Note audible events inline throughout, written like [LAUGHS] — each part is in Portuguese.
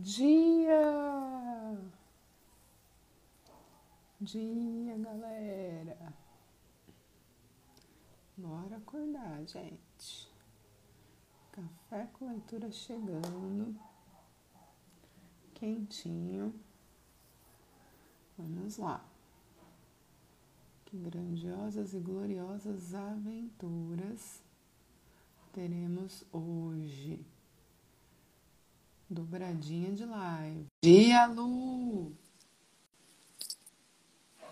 dia! Dia, galera! Bora acordar, gente. Café com leitura chegando. Quentinho. Vamos lá. Que grandiosas e gloriosas aventuras teremos hoje. Dobradinha de live. Dia, Lu!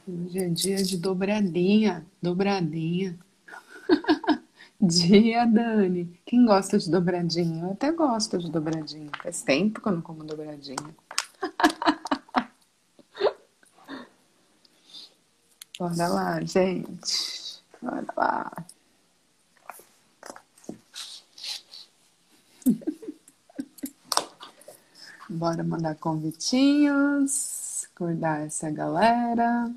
Hoje é dia de dobradinha, dobradinha. [LAUGHS] dia, Dani. Quem gosta de dobradinha? Eu até gosto de dobradinha. Faz tempo que eu não como dobradinha. [LAUGHS] Bora lá, gente. Bora lá. Bora mandar convitinhos, acordar essa galera.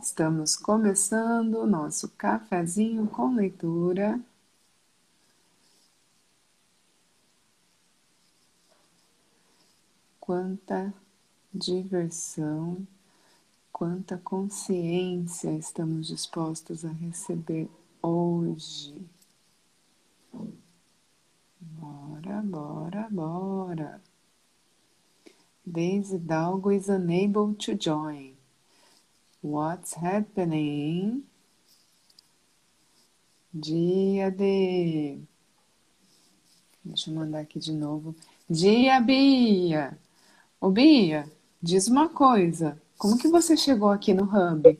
Estamos começando o nosso cafezinho com leitura. Quanta diversão, quanta consciência estamos dispostos a receber hoje. Bora, bora, bora. Daisy Dalgo is unable to join. What's happening? Dia de. Deixa eu mandar aqui de novo. Dia, Bia! Ô, Bia, diz uma coisa. Como que você chegou aqui no Hub?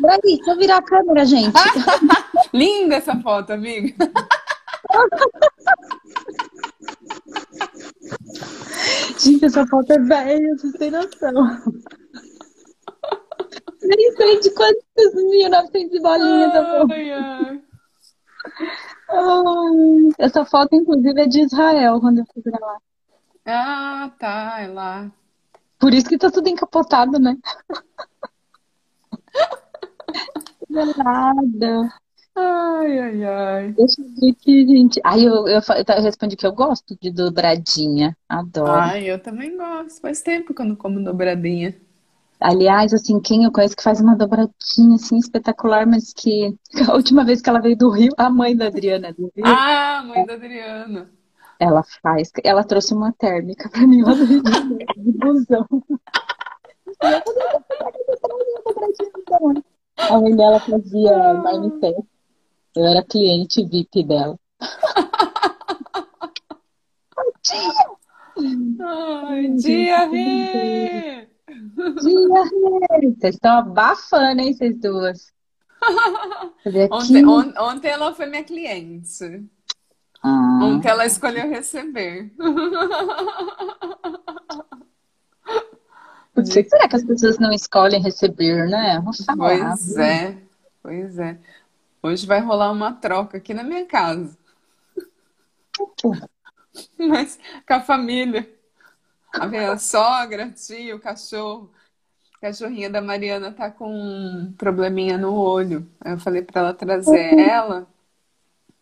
Peraí, deixa eu virar a câmera, gente. [LAUGHS] Linda essa foto, amiga. [LAUGHS] Gente, essa foto é velha, vocês têm noção. Nem sei de quantos 1900 bolinhas essa foto. Ai, Essa foto, inclusive, é de Israel, quando eu fui pra lá. Ah, tá, é lá. Por isso que tá tudo encapotado, né? [LAUGHS] Nada. Ai, ai, ai. Deixa eu ver aqui, gente. Ai, eu, eu, eu respondi que eu gosto de dobradinha. Adoro. Ai, eu também gosto. Faz tempo que eu não como dobradinha. Aliás, assim, quem eu conheço que faz uma dobradinha, assim, espetacular, mas que [LAUGHS] a última vez que ela veio do Rio, a mãe da Adriana do Rio, Ah, mãe da Adriana. ela faz. Ela trouxe uma térmica pra mim lá do Rio de busão. E eu falei, "Eu vou fazer uma então." A mãe dela fazia marmitex. Eu era cliente VIP dela. Ai, dia, Rê! Dia, Rê! Vocês estão abafando, hein, vocês duas? [LAUGHS] Ontem, on- ontem ela foi minha cliente. Ah, Ontem ela escolheu receber. [LAUGHS] por que será que as pessoas não escolhem receber, né? Falar. Pois é, pois é. Hoje vai rolar uma troca aqui na minha casa, mas com a família. A minha sogra, tio, cachorro. A cachorrinha da Mariana tá com um probleminha no olho. Aí eu falei pra ela trazer ela.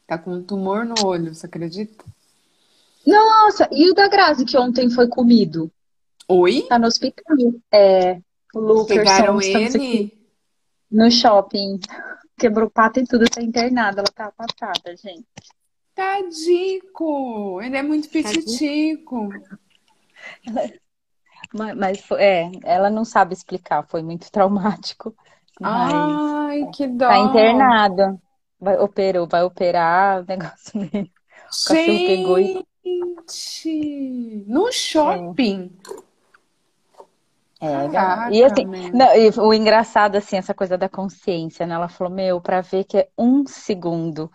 Tá com um tumor no olho, você acredita? Nossa, e o da Grazi que ontem foi comido? Oi? Tá no hospital. É, o Lukerson, Pegaram ele? no shopping. Quebrou pata e tudo, tá internada. Ela tá passada, gente. Tadico! Ele é muito pititico. [LAUGHS] Mas, mas foi- é, ela não sabe explicar, foi muito [LAUGHS] traumático. Ai, que dó. tá internada. Vai, operou, vai operar, o [LAUGHS] negócio meio. O cachorro pegou e. Gente, no shopping. É, Caraca, e assim, não, e o engraçado, assim, essa coisa da consciência, né? Ela falou, meu, pra ver que é um segundo.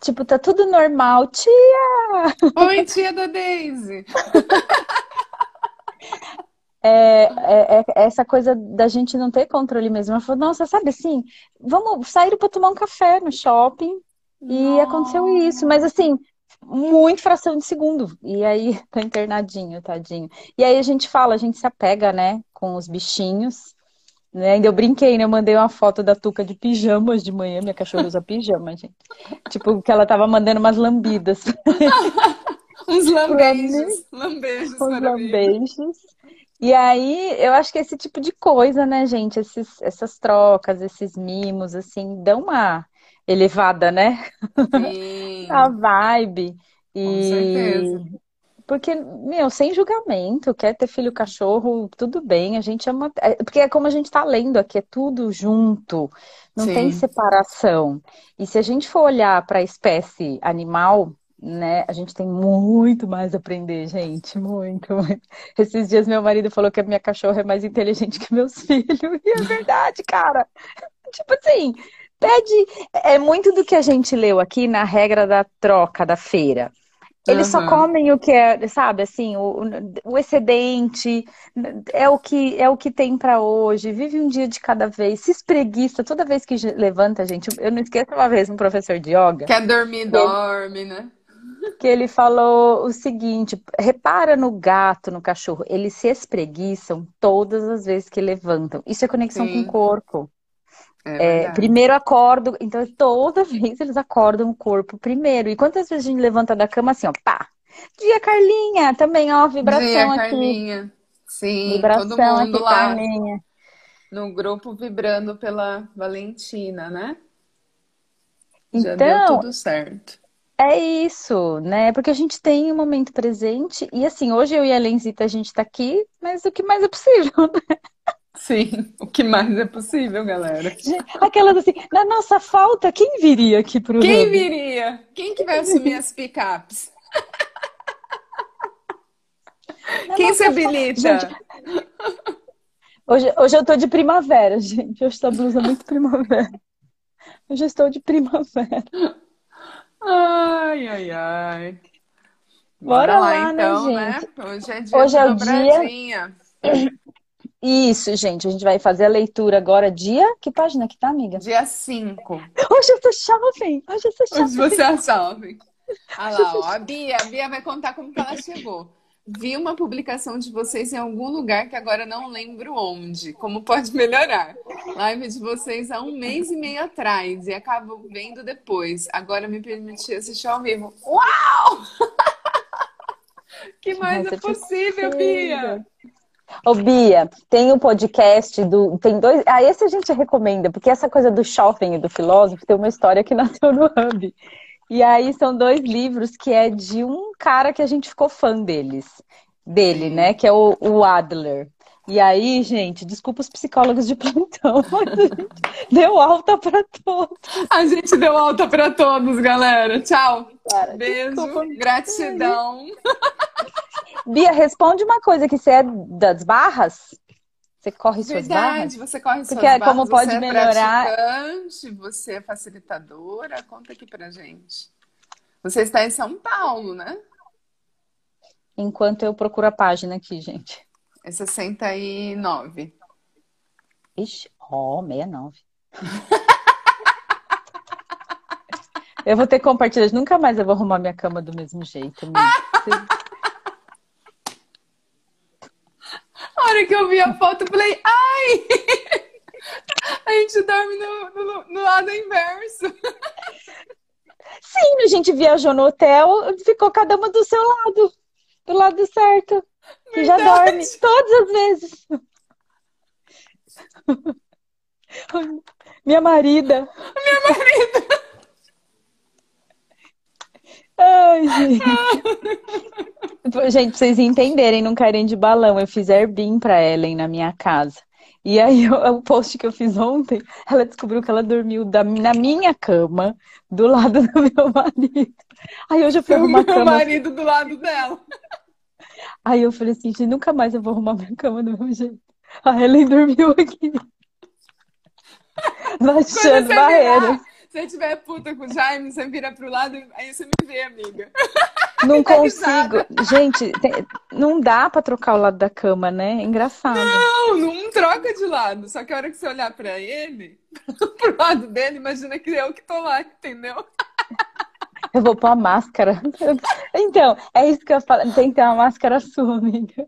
Tipo, tá tudo normal, tia! Oi, tia da Daisy. É, é- é essa coisa da gente não ter controle mesmo. Ela falou, nossa, sabe assim, vamos sair pra tomar um café no shopping e aconteceu isso, mas assim, muito fração de segundo. E aí, [LAUGHS] tá internadinho, tadinho. E aí a gente fala, a gente se apega, né, com os bichinhos. Né? Ainda eu brinquei, né? Eu mandei uma foto da Tuca de pijamas de manhã. Minha cachorra usa pijama, gente. [LAUGHS] Tipo, que ela tava mandando umas lambidas. [LAUGHS] Uns lambejos. Lambejos Uns lambejos. E aí, eu acho que esse tipo de coisa, né, gente? Esses, essas trocas, esses mimos, assim, dão uma elevada, né? Sim. [LAUGHS] A vibe. E... Com certeza. Porque, meu, sem julgamento, quer ter filho cachorro, tudo bem, a gente ama. É, porque é como a gente tá lendo aqui, é tudo junto, não Sim. tem separação. E se a gente for olhar para a espécie animal, né, a gente tem muito mais a aprender, gente, muito, muito. [LAUGHS] Esses dias meu marido falou que a minha cachorra é mais inteligente que meus [LAUGHS] filhos, e é verdade, cara. tipo assim, pede. É muito do que a gente leu aqui na regra da troca da feira. Eles uhum. só comem o que é, sabe, assim, o, o excedente é o que é o que tem para hoje. Vive um dia de cada vez, se espreguiça toda vez que levanta, gente. Eu não esqueço uma vez um professor de yoga. Quer dormir, dorme, né? Que ele falou o seguinte: repara no gato, no cachorro, eles se espreguiçam todas as vezes que levantam. Isso é conexão Sim. com o corpo. É é, primeiro acordo, então toda vez eles acordam o corpo primeiro. E quantas vezes a gente levanta da cama assim, ó, pá. Dia Carlinha, também, ó, vibração Dia, aqui. Carlinha. Sim, vibração todo mundo aqui, lá Carlinha. no grupo vibrando pela Valentina, né? Já então, deu tudo certo. É isso, né? Porque a gente tem o um momento presente e assim, hoje eu e a Lenzita a gente tá aqui, mas o que mais é possível, [LAUGHS] né? Sim, o que mais é possível, galera. Aquelas assim, na nossa falta, quem viria aqui pro Quem Hub? viria? Quem que vai assumir as picapes? Quem se habilita? Gente, hoje, hoje eu tô de primavera, gente. Hoje essa blusa muito primavera. Hoje eu estou de primavera. Ai, ai, ai. Bora, Bora lá, né, então, né, gente? né? Hoje é dia Hoje é o dia... Isso, gente, a gente vai fazer a leitura agora, dia. Que página que tá, amiga? Dia 5. Hoje eu sou jovem! Hoje eu sou jovem! Hoje você é jovem. Olha lá, ó, a [LAUGHS] Bia, a Bia vai contar como que ela chegou. Vi uma publicação de vocês em algum lugar que agora não lembro onde. Como pode melhorar? Live de vocês há um mês e meio atrás e acabo vendo depois. Agora me permiti assistir ao vivo. Uau! [LAUGHS] que mais Nossa, é possível, Bia? Ô, Bia, tem um podcast do. Tem dois. Ah, esse a gente recomenda, porque essa coisa do shopping e do filósofo tem uma história que [LAUGHS] nasceu no Hub. E aí são dois livros que é de um cara que a gente ficou fã deles. Dele, né? Que é o, o Adler. E aí, gente, desculpa os psicólogos de plantão, [LAUGHS] mas a gente deu alta para todos. A gente deu alta para todos, galera. Tchau. Cara, Beijo, desculpa. gratidão. [LAUGHS] Bia, responde uma coisa que você é das barras? Você corre suas Verdade, barras? você corre suas Porque barras. como pode você é melhorar? praticante, você é facilitadora. Conta aqui pra gente. Você está em São Paulo, né? Enquanto eu procuro a página aqui, gente. É 69. Ixi, ó, oh, [LAUGHS] 69. eu vou ter que compartilhar. Nunca mais eu vou arrumar minha cama do mesmo jeito. [LAUGHS] A hora que eu vi a foto, eu falei, ai! [LAUGHS] A gente dorme no, no, no lado inverso. Sim, a gente viajou no hotel, ficou cada uma do seu lado, do lado certo. Que já dorme todas as vezes. [LAUGHS] Minha marida. Minha marida. Ai, gente. [LAUGHS] gente, pra vocês entenderem, não caírem de balão. Eu fiz Airbnb pra Ellen na minha casa. E aí, o post que eu fiz ontem, ela descobriu que ela dormiu da, na minha cama, do lado [LAUGHS] do meu marido. Aí hoje eu fui arrumar a cama. Meu marido do lado dela. Aí eu falei assim, gente, nunca mais eu vou arrumar minha cama do meu jeito. A Ellen dormiu aqui. [LAUGHS] Baixando barreiras. Se você tiver puta com o Jaime, você vira pro lado, aí você me vê, amiga. Não [LAUGHS] consigo. Gente, tem... não dá pra trocar o lado da cama, né? É engraçado. Não, não troca de lado. Só que a hora que você olhar pra ele, [LAUGHS] pro lado dele, imagina que eu que tô lá, entendeu? [LAUGHS] Eu vou pôr a máscara. Então, é isso que eu falo. Tem que ter uma máscara sua, amiga.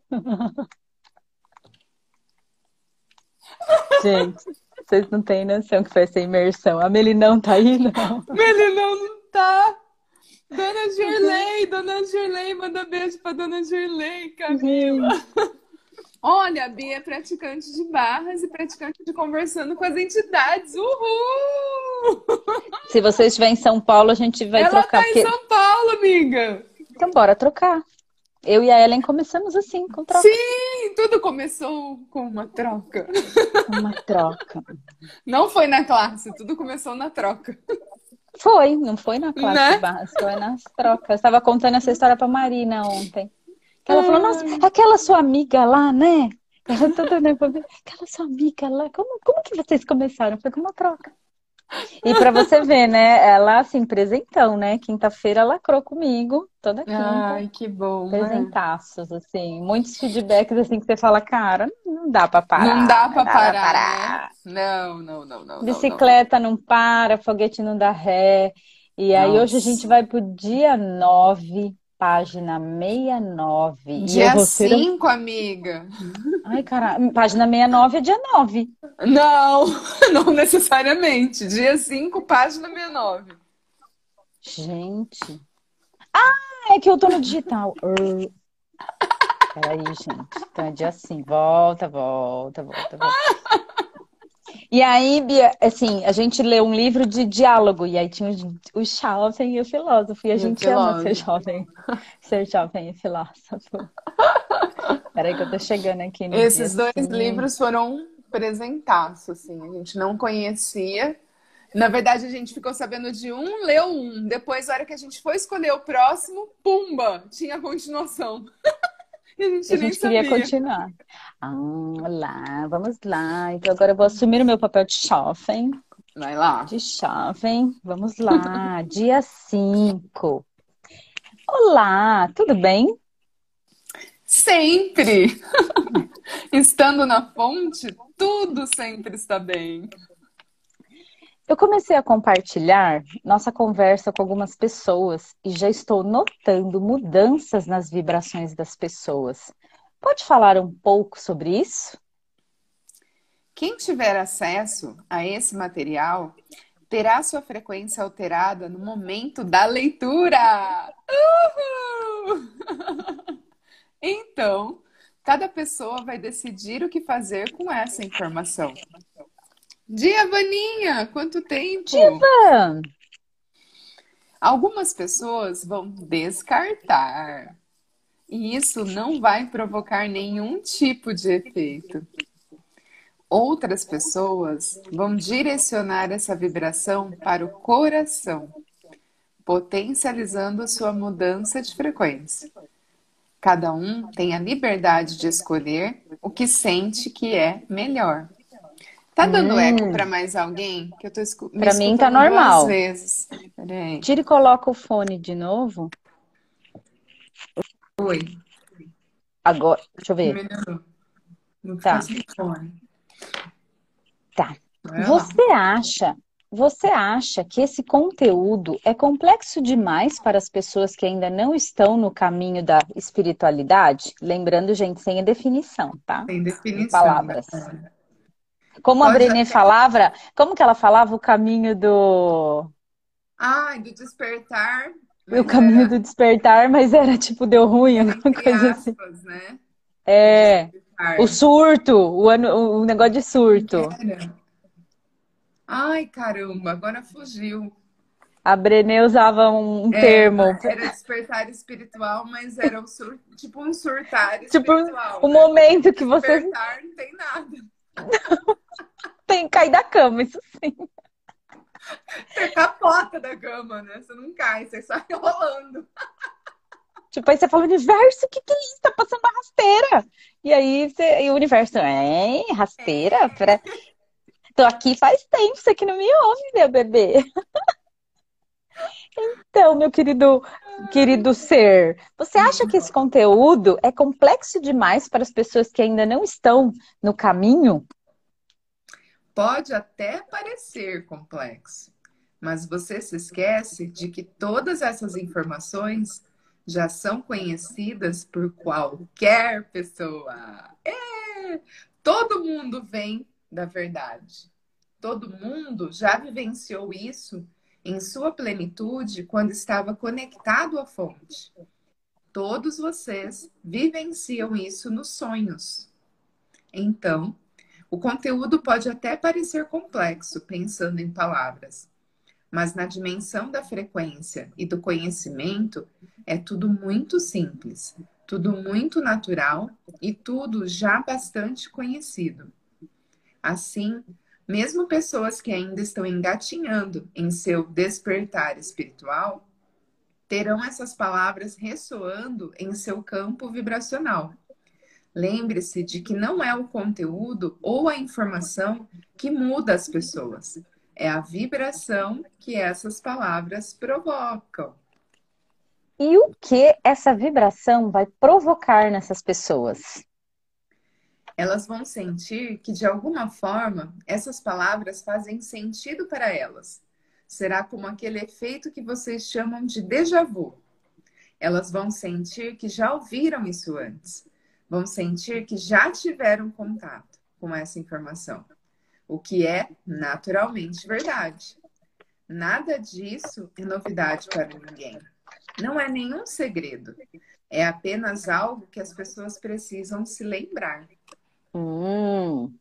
Gente. Vocês não têm noção que foi essa imersão. A Melinão tá aí, não? Melinão não tá. Dona Gerlei, Dona Gerlei, manda beijo pra Dona Gerlei, Camila. Olha, a Bia é praticante de barras e praticante de conversando com as entidades. Uhul! Se você estiver em São Paulo, a gente vai Ela trocar. tá em São Paulo, amiga. Então, bora trocar. Eu e a Ellen começamos assim, com troca. Sim, tudo começou com uma troca. Uma troca. Não foi na classe, tudo começou na troca. Foi, não foi na classe Né? barras, foi nas trocas. Eu estava contando essa história pra Marina ontem. Que ela falou, nossa, aquela sua amiga lá, né? Ela toda nervosa. Aquela sua amiga lá, como, como que vocês começaram? Foi com uma troca. E pra você ver, né? Ela, assim, presentão, né? Quinta-feira lacrou comigo, toda quinta. Ai, que bom. né? Presentaços, assim. Muitos feedbacks, assim, que você fala, cara, não dá pra parar. Não dá pra não parar, né? Não, não, não, não. não, Bicicleta não para, foguete não dá ré. E aí Nossa. hoje a gente vai pro dia 9, página 69. não. E eu Dia vou ser... 5, amiga. Ai, caralho, página 69 é dia 9. Não, [LAUGHS] não necessariamente. Dia 5, página 69. Gente. Ah, é que eu tô no digital. Uh. [LAUGHS] Peraí, gente. Então é dia 5. Volta, volta, volta, volta. E aí, Bia, assim, a gente leu um livro de diálogo, e aí tinha o, jovem e o filósofo, e a E gente ama ser jovem, ser jovem e filósofo. [LAUGHS] Peraí que eu tô chegando aqui Esses dia dois cinco. livros foram presentaços, assim. A gente não conhecia. Na verdade, a gente ficou sabendo de um, leu um. Depois, na hora que a gente foi escolher o próximo, pumba, tinha continuação. [LAUGHS] E a gente A gente queria sabia. continuar. Ah, lá, vamos lá. Então agora eu vou assumir o meu papel de jovem. Vai lá. De jovem. Vamos lá. [LAUGHS] Dia 5. Olá, tudo bem? Sempre! [LAUGHS] Estando na fonte, tudo sempre está bem. Eu comecei a compartilhar nossa conversa com algumas pessoas e já estou notando mudanças nas vibrações das pessoas. Pode falar um pouco sobre isso? Quem tiver acesso a esse material terá sua frequência alterada no momento da leitura. Uhul! [LAUGHS] Então, cada pessoa vai decidir o que fazer com essa informação. Dia, Vaninha! Quanto tempo! Ah, Algumas pessoas vão descartar. E isso não vai provocar nenhum tipo de efeito. Outras pessoas vão direcionar essa vibração para o coração, potencializando a sua mudança de frequência. Cada um tem a liberdade de escolher o que sente que é melhor. Tá dando Hum. eco para mais alguém? Que eu tô escu me Pra mim tá normal. vezes. Peraí. tira e coloca o fone de novo. Oi. Agora, deixa eu ver. Melhorou. Não Tá. sem. Tá. Lá. Você acha, você acha que esse conteúdo é complexo demais para as pessoas que ainda não estão no caminho da espiritualidade? Lembrando, gente, sem a definição, tá? Tem definição. palavras. né? Como a Brené falava, como que ela falava o caminho do Ai, do despertar. o caminho do despertar, mas era tipo deu ruim, [LAUGHS] alguma Entre coisa assim. aspas, né? É, o surto, o ano, o negócio de surto. Era. Ai, caramba, agora fugiu. A Brené usava um É, termo, Era despertar espiritual, mas era um sur... tipo um surtar [LAUGHS] Tipo, espiritual. o né? momento que você Despertar não tem nada. [LAUGHS] tem que cair da cama, isso sim. Você capota da cama, né? Você não cai, você sai [LAUGHS] rolando. Tipo, aí você fala, universo, o que que é isso? Tá passando uma rasteira. E aí você, e o universo, é, rasteira? Pra... Tô aqui faz tempo, você que não me ouve, meu bebê. [LAUGHS] Então, meu querido, querido ser, você acha que esse conteúdo é complexo demais para as pessoas que ainda não estão no caminho? Pode até parecer complexo, mas você se esquece de que todas essas informações já são conhecidas por qualquer pessoa. É! Todo mundo vem da verdade. Todo mundo já vivenciou isso em sua plenitude quando estava conectado à fonte. Todos vocês vivenciam isso nos sonhos. Então, o conteúdo pode até parecer complexo pensando em palavras, mas na dimensão da frequência e do conhecimento é tudo muito simples, tudo muito natural e tudo já bastante conhecido. Assim, mesmo pessoas que ainda estão engatinhando em seu despertar espiritual, terão essas palavras ressoando em seu campo vibracional. Lembre-se de que não é o conteúdo ou a informação que muda as pessoas, é a vibração que essas palavras provocam. E o que essa vibração vai provocar nessas pessoas? Elas vão sentir que, de alguma forma, essas palavras fazem sentido para elas. Será como aquele efeito que vocês chamam de déjà vu. Elas vão sentir que já ouviram isso antes. Vão sentir que já tiveram contato com essa informação. O que é naturalmente verdade. Nada disso é novidade para ninguém. Não é nenhum segredo. É apenas algo que as pessoas precisam se lembrar. Hum,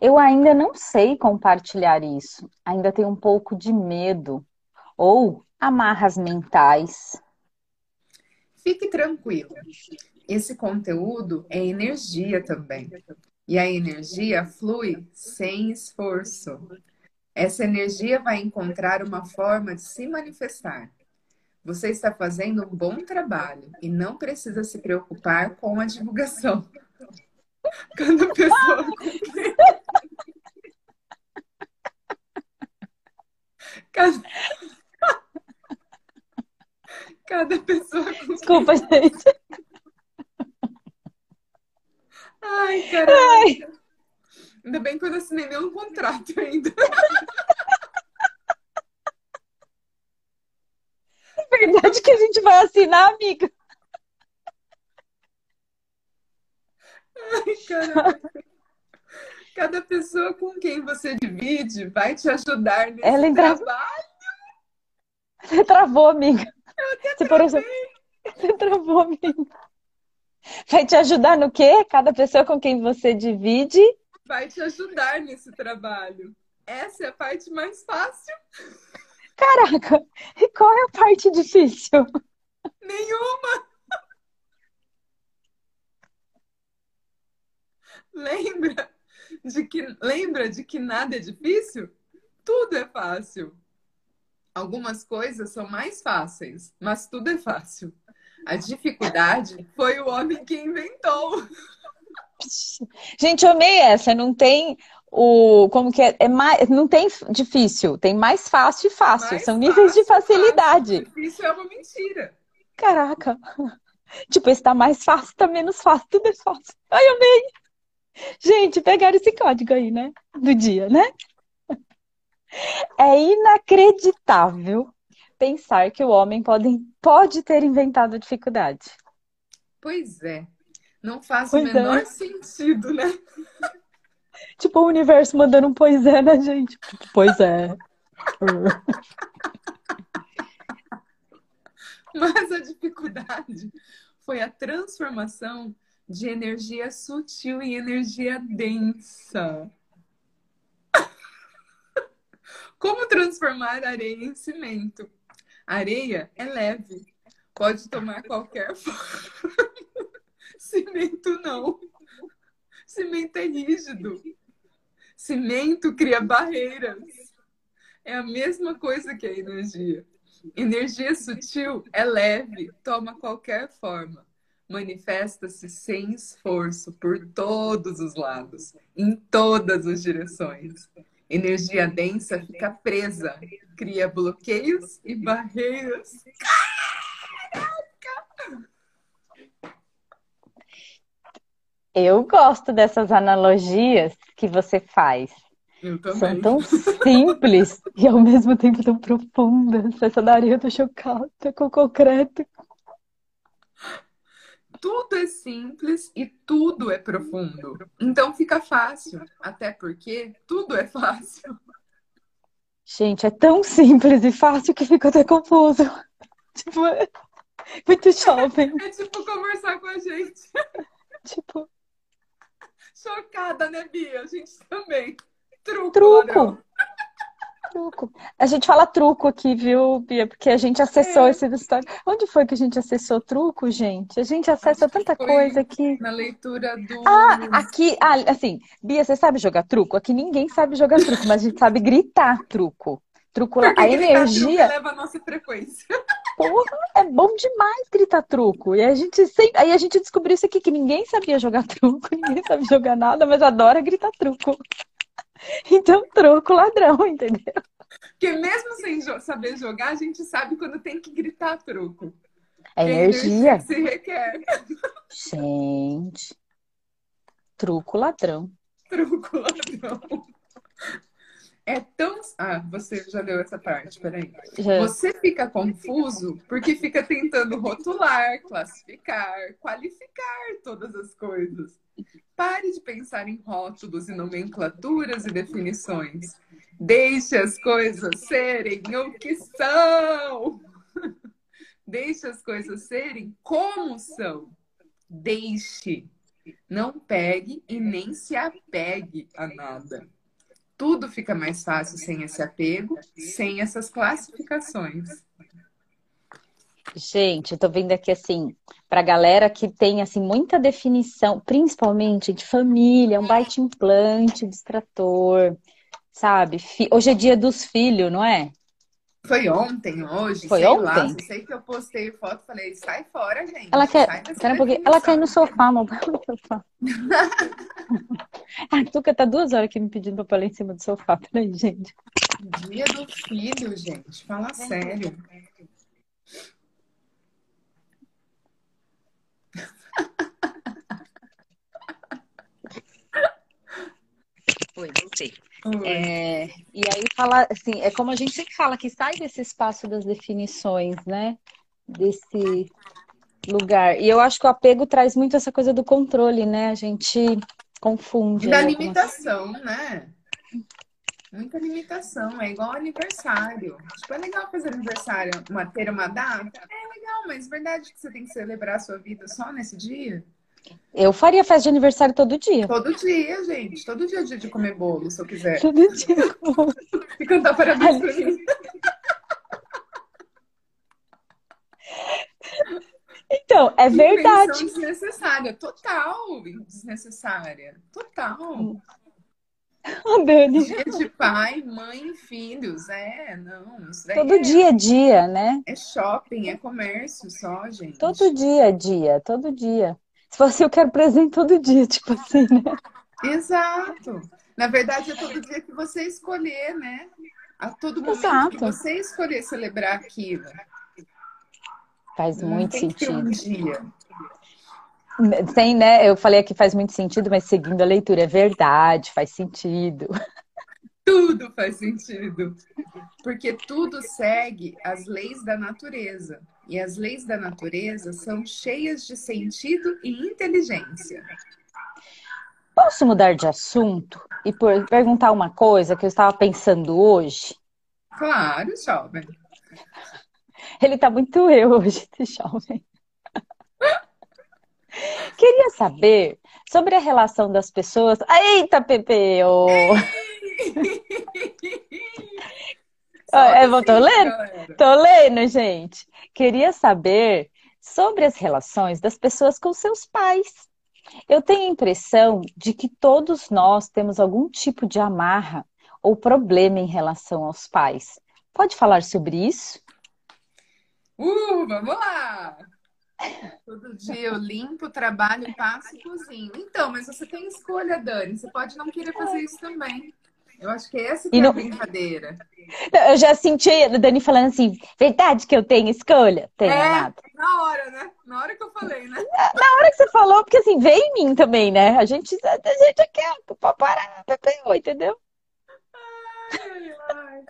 eu ainda não sei compartilhar isso. Ainda tenho um pouco de medo. Ou amarras mentais. Fique tranquilo. Esse conteúdo é energia também. E a energia flui sem esforço. Essa energia vai encontrar uma forma de se manifestar. Você está fazendo um bom trabalho e não precisa se preocupar com a divulgação. [LAUGHS] [LAUGHS] Cada pessoa [LAUGHS] Cada... Cada pessoa com Desculpa, gente. Ai, caralho. Ainda bem que eu não assinei nenhum contrato ainda. É verdade que a gente vai assinar, amiga. Ai, [LAUGHS] Cada pessoa com quem você divide vai te ajudar nesse Ela entra... trabalho. Você travou, amiga. Eu até Você. Você travou, amiga. Vai te ajudar no quê? Cada pessoa com quem você divide vai te ajudar nesse trabalho. Essa é a parte mais fácil. Caraca, e qual é a parte difícil? Nenhuma. [LAUGHS] Lembra de que lembra de que nada é difícil? Tudo é fácil. Algumas coisas são mais fáceis, mas tudo é fácil. A dificuldade foi o homem que inventou. [LAUGHS] Gente, eu amei essa. Não tem o. Como que é? é mais, não tem difícil, tem mais fácil e fácil. Mais São níveis de facilidade. Difícil é uma mentira. Caraca. [LAUGHS] Tipo, está mais fácil, está menos fácil, tudo é fácil. Ai, amei. [LAUGHS] Gente, pegaram esse código aí, né? Do dia, né? É inacreditável pensar que o homem pode, pode ter inventado a dificuldade. Pois é. Não faz pois o é. menor é. sentido, né? [LAUGHS] Tipo o universo mandando um pois é, né, gente? Pois é. [LAUGHS] Mas a dificuldade foi a transformação de energia sutil em energia densa. Como transformar areia em cimento? Areia é leve, pode tomar qualquer [LAUGHS] forma. Cimento não. Cimento é rígido. Cimento cria barreiras. É a mesma coisa que a energia. Energia sutil é leve, toma qualquer forma. Manifesta-se sem esforço por todos os lados, em todas as direções. Energia densa fica presa, cria bloqueios e barreiras. Eu gosto dessas analogias que você faz. São tão simples e ao mesmo tempo tão profundas. Essa areia eu tô chocada com o concreto. Tudo é simples e tudo é profundo. Então fica fácil. Até porque tudo é fácil. Gente, é tão simples e fácil que fica até confuso. [LAUGHS] Tipo, muito jovem. É tipo conversar com a gente. Tipo. Chocada, né, Bia? A gente também. Truco. Truco. Truco. A gente fala truco aqui, viu, Bia? Porque a gente acessou é. esse história. Onde foi que a gente acessou truco, gente? A gente acessa tanta coisa aqui. Na leitura do. Ah, aqui, ah, assim, Bia, você sabe jogar truco? Aqui ninguém sabe jogar truco, mas a gente sabe gritar truco. Truco lá. A energia. leva a nossa frequência. Porra, é bom demais gritar truco. E a gente sempre. Aí a gente descobriu isso aqui, que ninguém sabia jogar [LAUGHS] truco, ninguém sabe jogar nada, mas adora gritar truco. [LAUGHS] Então, truco ladrão, entendeu? Porque mesmo sem saber jogar, a gente sabe quando tem que gritar truco. É energia. se requer. Gente. Truco ladrão. Truco ladrão. É tão. Ah, você já leu essa parte, peraí. Já. Você fica confuso porque fica tentando rotular, classificar, qualificar todas as coisas. Pare de pensar em rótulos e nomenclaturas e definições. Deixe as coisas serem o que são. [LAUGHS] Deixe as coisas serem como são. Deixe. Não pegue e nem se apegue a nada. Tudo fica mais fácil sem esse apego, sem essas classificações. Gente, eu tô vendo aqui assim, pra galera que tem assim muita definição, principalmente de família, um baita implante, distrator, sabe? Hoje é dia dos filhos, não é? Foi ontem, hoje, Foi sei ontem? lá. Sei que eu postei foto e falei, sai fora, gente. Ela quer. Pera um pouquinho. Ela quer ir no sofá, amor. [LAUGHS] no sofá. [LAUGHS] a Tuca tá duas horas aqui me pedindo pra pular em cima do sofá. Peraí, gente. Dia do filho, gente. Fala sério. Oi, voltei. É, e aí fala assim, é como a gente sempre fala que sai desse espaço das definições, né? Desse lugar. E eu acho que o apego traz muito essa coisa do controle, né? A gente confunde. Da limitação, algumas... né? Muita limitação, é igual aniversário. Tipo, é legal fazer aniversário, uma, ter uma data? É legal, mas verdade que você tem que celebrar a sua vida só nesse dia? Eu faria festa de aniversário todo dia. Todo dia, gente. Todo dia é dia de comer bolo, se eu quiser. Todo dia. [LAUGHS] e cantar parabéns pra mim. Então, é verdade. desnecessária, total desnecessária. Total. [LAUGHS] Oh, Dani. Dia de pai, mãe e filhos. É, não. Todo é... dia a dia, né? É shopping, é comércio só, gente. Todo dia a dia, todo dia. Se fosse eu quero presente todo dia, tipo assim, né? Exato. Na verdade, é todo dia que você escolher, né? A todo momento Exato. que você escolher celebrar aquilo. Faz Não muito tem que ter sentido. um dia. Tem, né? Eu falei aqui faz muito sentido, mas seguindo a leitura, é verdade, faz sentido. Tudo faz sentido. Porque tudo segue as leis da natureza. E as leis da natureza são cheias de sentido e inteligência. Posso mudar de assunto e perguntar uma coisa que eu estava pensando hoje? Claro, jovem. Ele tá muito eu hoje, [LAUGHS] jovem. Queria saber sobre a relação das pessoas. Eita, Pepe! É, [LAUGHS] eu tô lendo? Tô lendo, gente. Queria saber sobre as relações das pessoas com seus pais. Eu tenho a impressão de que todos nós temos algum tipo de amarra ou problema em relação aos pais. Pode falar sobre isso? Uh, vamos lá! Todo dia eu limpo, trabalho, passo e cozinho. Então, mas você tem escolha, Dani. Você pode não querer fazer isso também. Eu acho que essa que E é não- a brincadeira. Eu já senti a Dani falando assim, verdade que eu tenho escolha? Tenho, É. amado. Na hora, né? Na hora que eu falei, né? Na hora que você falou, porque assim, veio em mim também, né? A gente, a gente quer parar, entendeu? Ai, ai.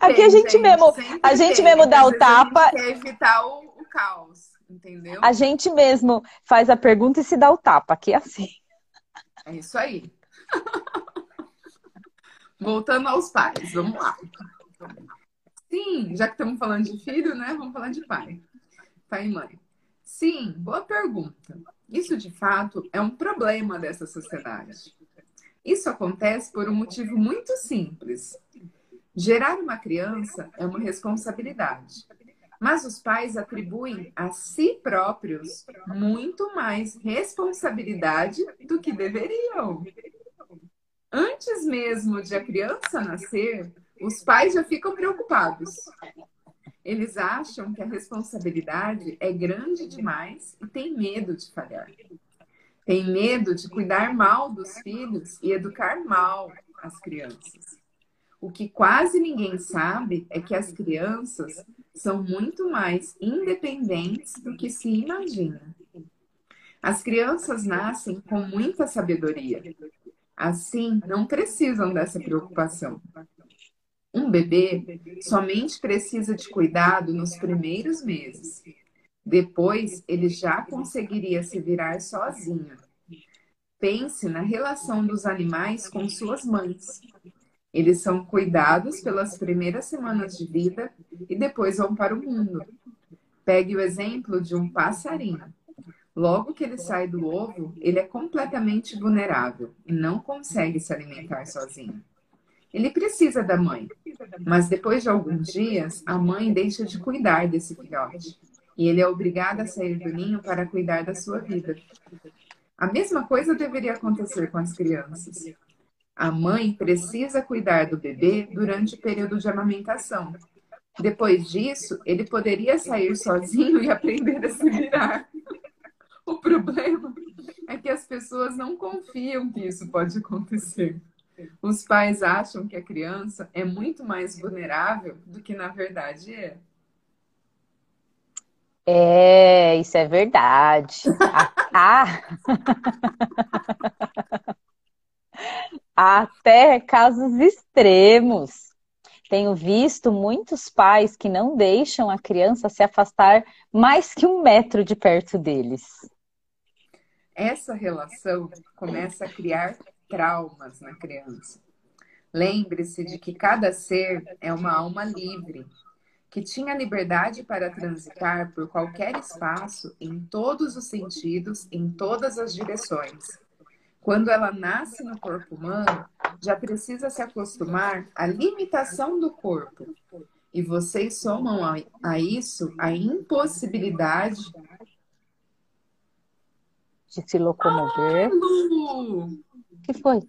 Aqui Tem, a gente mesmo, a gente mesmo dá o vezes a gente tapa, quer evitar o, o caos, entendeu? a gente mesmo faz a pergunta e se dá o tapa, aqui é assim. É isso aí. [LAUGHS] Voltando aos pais, vamos lá. Sim, já que estamos falando de filho, né? Vamos falar de pai. Pai e mãe. Sim, boa pergunta. Isso de fato é um problema dessa sociedade. Isso acontece por um motivo muito simples. Gerar uma criança é uma responsabilidade, mas os pais atribuem a si próprios muito mais responsabilidade do que deveriam. Antes mesmo de a criança nascer, os pais já ficam preocupados. Eles acham que a responsabilidade é grande demais e têm medo de falhar. Tem medo de cuidar mal dos filhos e educar mal as crianças. O que quase ninguém sabe é que as crianças são muito mais independentes do que se imagina. As crianças nascem com muita sabedoria. Assim, não precisam dessa preocupação. Um bebê somente precisa de cuidado nos primeiros meses. Depois, ele já conseguiria se virar sozinho. Pense na relação dos animais com suas mães. Eles são cuidados pelas primeiras semanas de vida e depois vão para o mundo. Pegue o exemplo de um passarinho. Logo que ele sai do ovo, ele é completamente vulnerável e não consegue se alimentar sozinho. Ele precisa da mãe, mas depois de alguns dias, a mãe deixa de cuidar desse filhote e ele é obrigado a sair do ninho para cuidar da sua vida. A mesma coisa deveria acontecer com as crianças. A mãe precisa cuidar do bebê durante o período de amamentação. Depois disso, ele poderia sair sozinho e aprender a se virar. [LAUGHS] O problema é que as pessoas não confiam que isso pode acontecer. Os pais acham que a criança é muito mais vulnerável do que na verdade é. É, isso é verdade. [LAUGHS] Ah, [LAUGHS] Até casos extremos. Tenho visto muitos pais que não deixam a criança se afastar mais que um metro de perto deles. Essa relação começa a criar traumas na criança. Lembre-se de que cada ser é uma alma livre, que tinha liberdade para transitar por qualquer espaço, em todos os sentidos, em todas as direções. Quando ela nasce no corpo humano, já precisa se acostumar à limitação do corpo. E vocês somam a, a isso a impossibilidade de se locomover. Ah, Lu! que foi?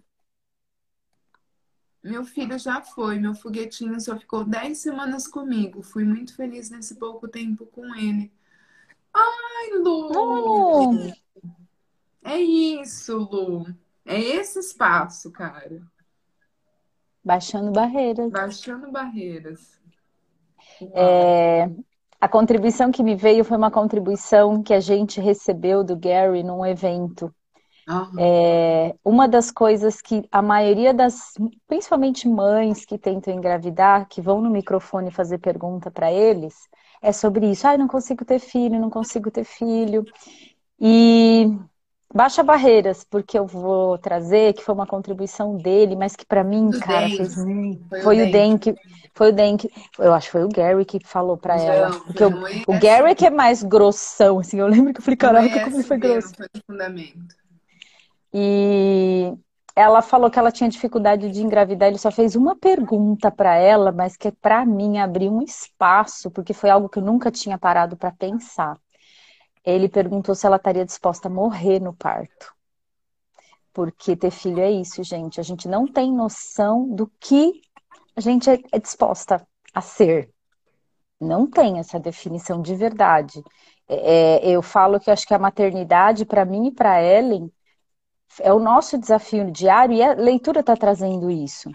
Meu filho já foi, meu foguetinho só ficou 10 semanas comigo. Fui muito feliz nesse pouco tempo com ele. Ai, Lu! Oh. É isso, Lu. É esse espaço, cara. Baixando barreiras. Baixando barreiras. É, a contribuição que me veio foi uma contribuição que a gente recebeu do Gary num evento é, uma das coisas que a maioria das, principalmente mães que tentam engravidar, que vão no microfone fazer pergunta para eles, é sobre isso. Ai, ah, não consigo ter filho, não consigo ter filho. E baixa barreiras, porque eu vou trazer, que foi uma contribuição dele, mas que para mim, cara, Den. fez muito. Foi, foi o Den que foi o Den que eu acho que foi o Gary que falou para ela, porque o, o Gary que é mais grossão, assim. Eu lembro que eu falei, caraca, como foi grosso. Foi fundamento. E ela falou que ela tinha dificuldade de engravidar. Ele só fez uma pergunta para ela, mas que para mim abriu um espaço, porque foi algo que eu nunca tinha parado para pensar. Ele perguntou se ela estaria disposta a morrer no parto. Porque ter filho é isso, gente. A gente não tem noção do que a gente é disposta a ser. Não tem essa definição de verdade. É, eu falo que acho que a maternidade, para mim e para Ellen, é o nosso desafio diário e a leitura está trazendo isso.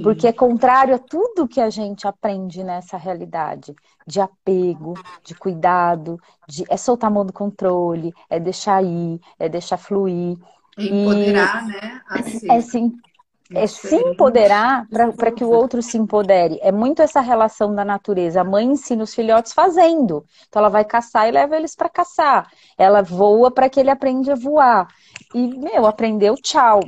Porque é contrário a tudo que a gente aprende nessa realidade de apego, de cuidado, de é soltar a mão do controle, é deixar ir, é deixar fluir. É empoderar, e... né? Assim. É sim. É se empoderar para que o outro se empodere. É muito essa relação da natureza. A mãe ensina os filhotes fazendo. Então ela vai caçar e leva eles para caçar. Ela voa para que ele aprenda a voar. E, meu, aprendeu, tchau.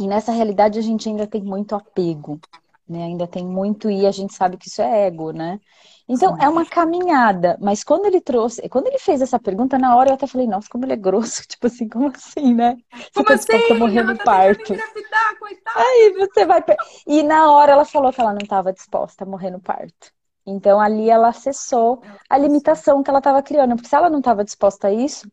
E nessa realidade a gente ainda tem muito apego. né? Ainda tem muito e a gente sabe que isso é ego, né? Então, Sim. é uma caminhada, mas quando ele trouxe, quando ele fez essa pergunta, na hora eu até falei, nossa, como ele é grosso, [LAUGHS] tipo assim, como assim, né? Você como tá assim? morrer no tá parto. Aí você vai. E na hora ela falou que ela não estava disposta a morrer no parto. Então ali ela acessou a limitação que ela estava criando, porque se ela não estava disposta a isso,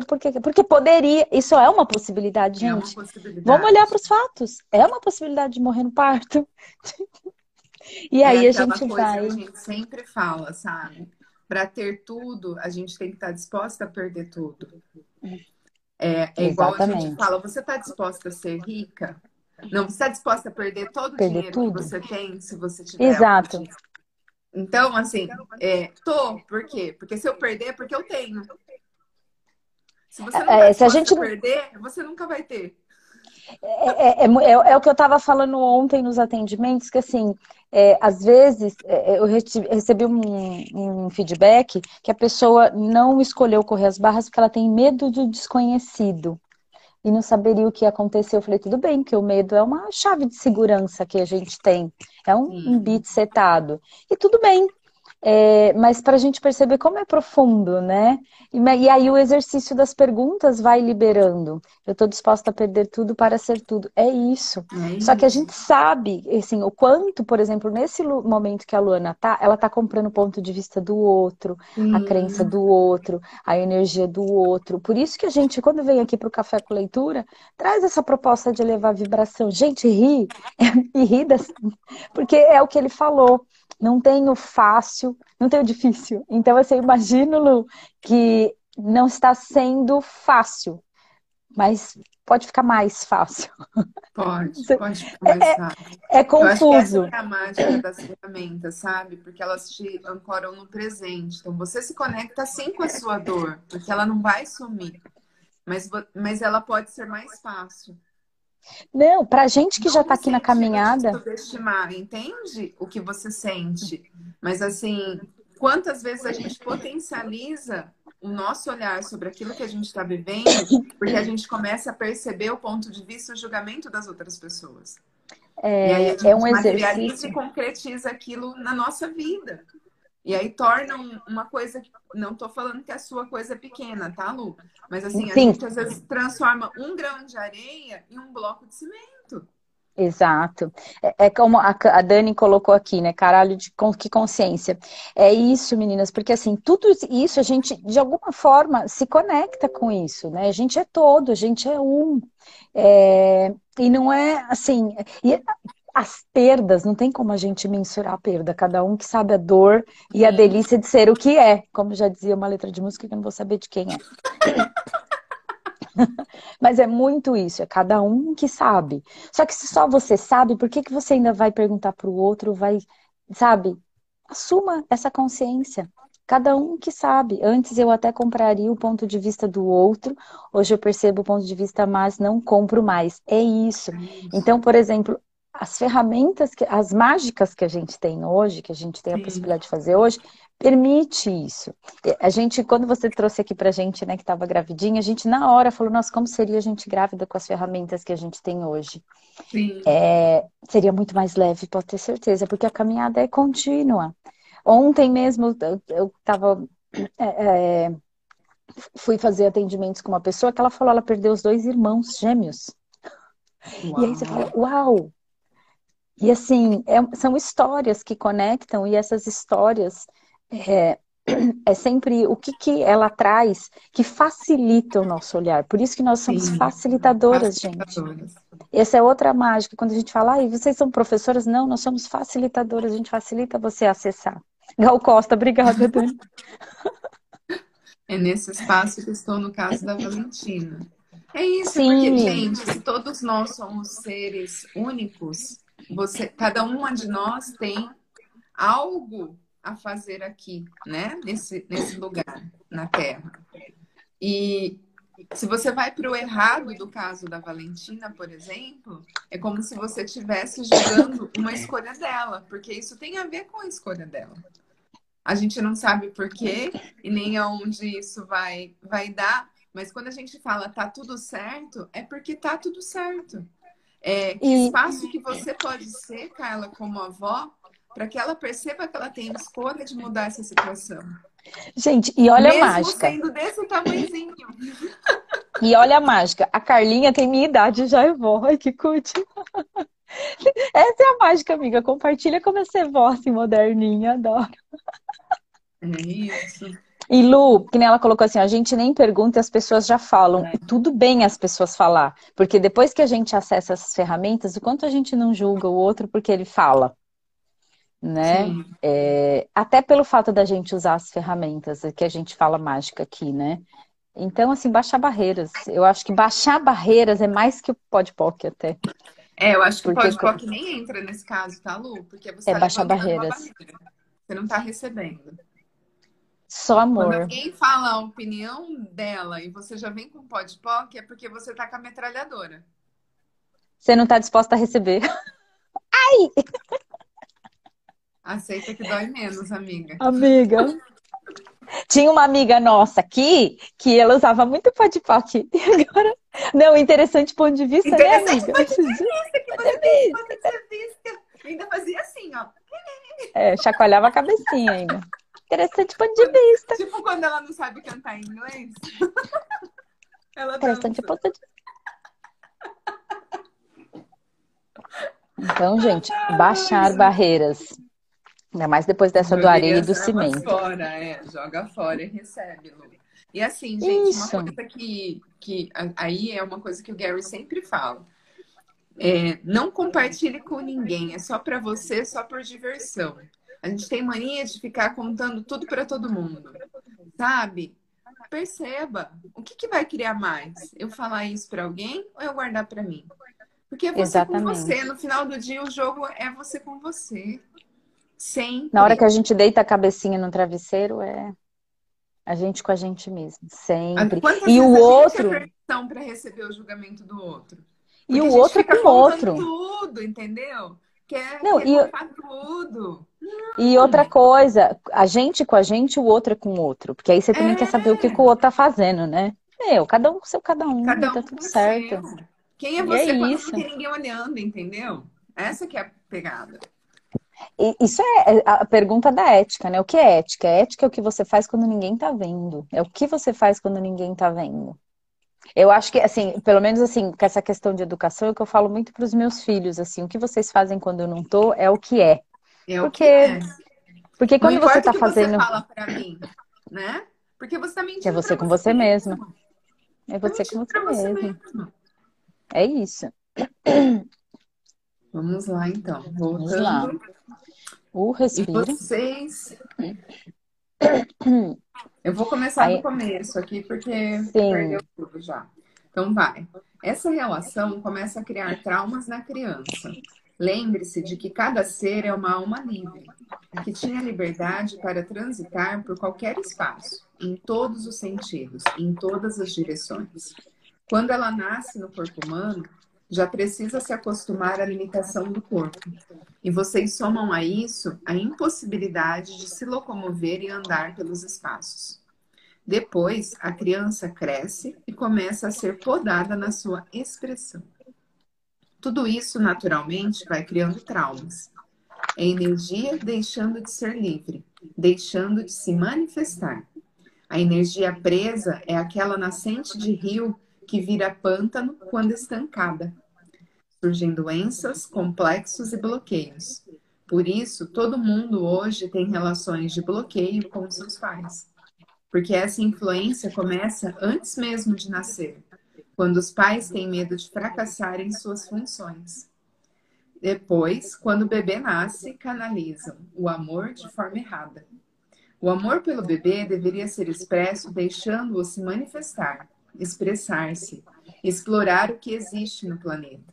por quê? Porque poderia, isso é uma possibilidade, gente. É uma possibilidade. Vamos olhar para os fatos. É uma possibilidade de morrer no parto. [LAUGHS] E aí é a gente vai. Que a gente sempre fala, sabe? Para ter tudo, a gente tem que estar tá disposta a perder tudo. É, é igual a gente fala, você está disposta a ser rica? Não, você está disposta a perder todo perder o dinheiro tudo. que você tem se você tiver. Exato. Então, assim, é, tô, por quê? Porque se eu perder, é porque eu tenho. Se você não é, tá se a gente perder, você nunca vai ter. É, é, é, é, o que eu estava falando ontem nos atendimentos, que assim, é, às vezes é, eu recebi um, um, feedback que a pessoa não escolheu correr as barras porque ela tem medo do desconhecido e não saberia o que aconteceu. Eu falei, tudo bem, que o medo é uma chave de segurança que a gente tem, é um, um bit setado. E tudo bem, é, mas para a gente perceber como é profundo, né? E, e, aí o exercício das perguntas vai liberando. Eu estou disposta a perder tudo para ser tudo. É isso. É isso. Só que a gente sabe, assim, o quanto, por exemplo, nesse momento que a Luana tá, ela tá comprando o ponto de vista do outro, hum. a crença do outro, a energia do outro. Por isso que a gente, quando vem aqui para o Café com Leitura, traz essa proposta de elevar a vibração. Gente, ri, [LAUGHS] e ri, das... porque é o que ele falou não tem o fácil, não tem o difícil. Então, assim, eu imagino, Lu, que não está sendo fácil, mas pode ficar mais fácil. Pode, pode ficar mais é, fácil. É, é confuso. Eu acho que essa é a mágica das ferramentas, sabe? Porque elas te ancoram no presente. Então, você se conecta sim com a sua dor, porque ela não vai sumir. Mas, mas ela pode ser mais fácil. Não, pra gente que não já está aqui na caminhada. Subestimar, entende o que você sente? Mas assim, quantas vezes a gente potencializa o nosso olhar sobre aquilo que a gente está vivendo, porque a gente começa a perceber o ponto de vista e o julgamento das outras pessoas. É, e aí a gente é um exercício. e concretiza aquilo na nossa vida. E aí torna uma coisa que. Não estou falando que a sua coisa é pequena, tá, Lu? Mas assim, a Sim. gente às vezes transforma um grão de areia em um bloco de cimento. Exato. É, é como a, a, Dani colocou aqui, né? Caralho, de que consciência. É isso, meninas, porque assim, tudo isso a gente, de alguma forma, se conecta com isso, né? A gente é todo, a gente é um. É, e não é assim. E as perdas, não tem como a gente mensurar a perda, cada um que sabe a dor e a delícia de ser o que é, como já dizia uma letra de música que eu não vou saber de quem é. [LAUGHS] Mas é muito isso, é cada um que sabe. Só que se só você sabe, por que, que você ainda vai perguntar para o outro, vai, sabe? Assuma essa consciência. Cada um que sabe. Antes eu até compraria o ponto de vista do outro, hoje eu percebo o ponto de vista, mas não compro mais. É isso. Então, por exemplo, as ferramentas, que, as mágicas que a gente tem hoje, que a gente tem a Sim. possibilidade de fazer hoje, permite isso. A gente, quando você trouxe aqui pra gente, né, que estava gravidinha, a gente na hora falou, nossa, como seria a gente grávida com as ferramentas que a gente tem hoje? É, seria muito mais leve, pode ter certeza, porque a caminhada é contínua. Ontem mesmo eu estava é, é, fui fazer atendimentos com uma pessoa que ela falou, ela perdeu os dois irmãos gêmeos. Uau. E aí você fala, uau, e assim, é, são histórias que conectam, e essas histórias é, [CLEARS THROAT] é sempre o que, que ela traz que facilita o nosso olhar. Por isso que nós somos Sim, facilitadoras, facilitadoras, gente. Essa é outra mágica. Quando a gente fala, ah, vocês são professoras? Não, nós somos facilitadoras, a gente facilita você acessar. Gal Costa, obrigada, Dani. [LAUGHS] [LAUGHS] É nesse espaço que estou no caso da Valentina. É isso, Sim. porque, gente, se todos nós somos seres únicos, você, cada uma de nós tem algo a fazer aqui, né? Nesse, nesse lugar na Terra. E se você vai para o errado do caso da Valentina, por exemplo, é como se você estivesse julgando uma escolha dela, porque isso tem a ver com a escolha dela. A gente não sabe por quê e nem aonde isso vai, vai dar, mas quando a gente fala tá tudo certo, é porque tá tudo certo. É, que e... espaço que você pode ser, Carla, como avó, para que ela perceba que ela tem escolha de mudar essa situação. Gente, e olha Mesmo a mágica. sendo desse tamanhozinho. E olha a mágica. A Carlinha tem minha idade, já é vó. Ai, que cut. Essa é a mágica, amiga. Compartilha como é ser vó, assim, moderninha. Adoro. É isso. E Lu, que nem ela colocou assim, a gente nem pergunta e as pessoas já falam. E tudo bem as pessoas falar. Porque depois que a gente acessa essas ferramentas, o quanto a gente não julga o outro porque ele fala né? É, até pelo fato da gente usar as ferramentas que a gente fala mágica aqui, né? Então, assim, baixar barreiras. Eu acho que baixar barreiras é mais que o podpoc até. É, eu acho que Porque... o podpoc nem entra nesse caso, tá, Lu? Porque você é tá baixar barreiras. Barreira. Você não tá recebendo. Só amor. Quando alguém fala a opinião dela e você já vem com podpoc, é porque você tá com a metralhadora. Você não tá disposta a receber. [LAUGHS] Ai! Aceita que dói menos, amiga. Amiga. Tinha uma amiga nossa aqui que ela usava muito podpoc. E agora. Não, interessante ponto de vista, né, amiga? Ponto de vista, que de [LAUGHS] vista. Ainda fazia assim, ó. É, chacoalhava a cabecinha ainda. Interessante ponto de vista. Tipo quando ela não sabe cantar em inglês. [LAUGHS] ela Interessante ponto de Então, gente, baixar barreiras. Ainda mais depois dessa do areia e do cimento. fora, é. Joga fora e recebe, Lu. E assim, gente, Isso. uma coisa que, que aí é uma coisa que o Gary sempre fala. É, não compartilhe com ninguém, é só para você, só por diversão. A gente tem mania de ficar contando tudo para todo mundo, sabe? Perceba o que, que vai criar mais, eu falar isso para alguém ou eu guardar para mim? Porque é você Exatamente. com você. No final do dia, o jogo é você com você. Sempre. Na hora que a gente deita a cabecinha no travesseiro, é a gente com a gente mesmo. Sempre. Quantas e o outro. para receber o julgamento do outro. Porque e o outro é com o outro. tudo, entendeu? Quer, não, quer e, tudo. E outra coisa, a gente com a gente, o outro é com o outro. Porque aí você também é. quer saber o que, que, o outro tá fazendo, né? Meu, cada um com seu cada um, cada um tá tudo certo. Seu. Quem é você é quando isso. não tem ninguém olhando, entendeu? Essa que é a pegada. Isso é, é a pergunta da ética, né? O que é ética? Ética é o que você faz quando ninguém tá vendo. É o que você faz quando ninguém tá vendo. Eu acho que, assim, pelo menos assim, com essa questão de educação, é o que eu falo muito para os meus filhos, assim, o que vocês fazem quando eu não tô é o que é. É o porque, que é. Porque quando você tá fazendo. Você fala pra mim, né? Porque você tá mentindo. É você com você, você mesmo. mesmo. É você com você, você mesmo. mesmo. É isso. Vamos lá, então. Voltando. Vamos lá. O respiro. E vocês. Eu vou começar Aí... do começo aqui, porque Sim. perdeu tudo já. Então, vai. Essa relação começa a criar traumas na criança. Lembre-se de que cada ser é uma alma livre, que tinha liberdade para transitar por qualquer espaço, em todos os sentidos, em todas as direções. Quando ela nasce no corpo humano, já precisa se acostumar à limitação do corpo. E vocês somam a isso a impossibilidade de se locomover e andar pelos espaços. Depois, a criança cresce e começa a ser podada na sua expressão. Tudo isso, naturalmente, vai criando traumas. É energia deixando de ser livre, deixando de se manifestar. A energia presa é aquela nascente de rio que vira pântano quando estancada surgem doenças, complexos e bloqueios. Por isso, todo mundo hoje tem relações de bloqueio com seus pais. Porque essa influência começa antes mesmo de nascer, quando os pais têm medo de fracassar em suas funções. Depois, quando o bebê nasce, canalizam o amor de forma errada. O amor pelo bebê deveria ser expresso deixando-o se manifestar, expressar-se, explorar o que existe no planeta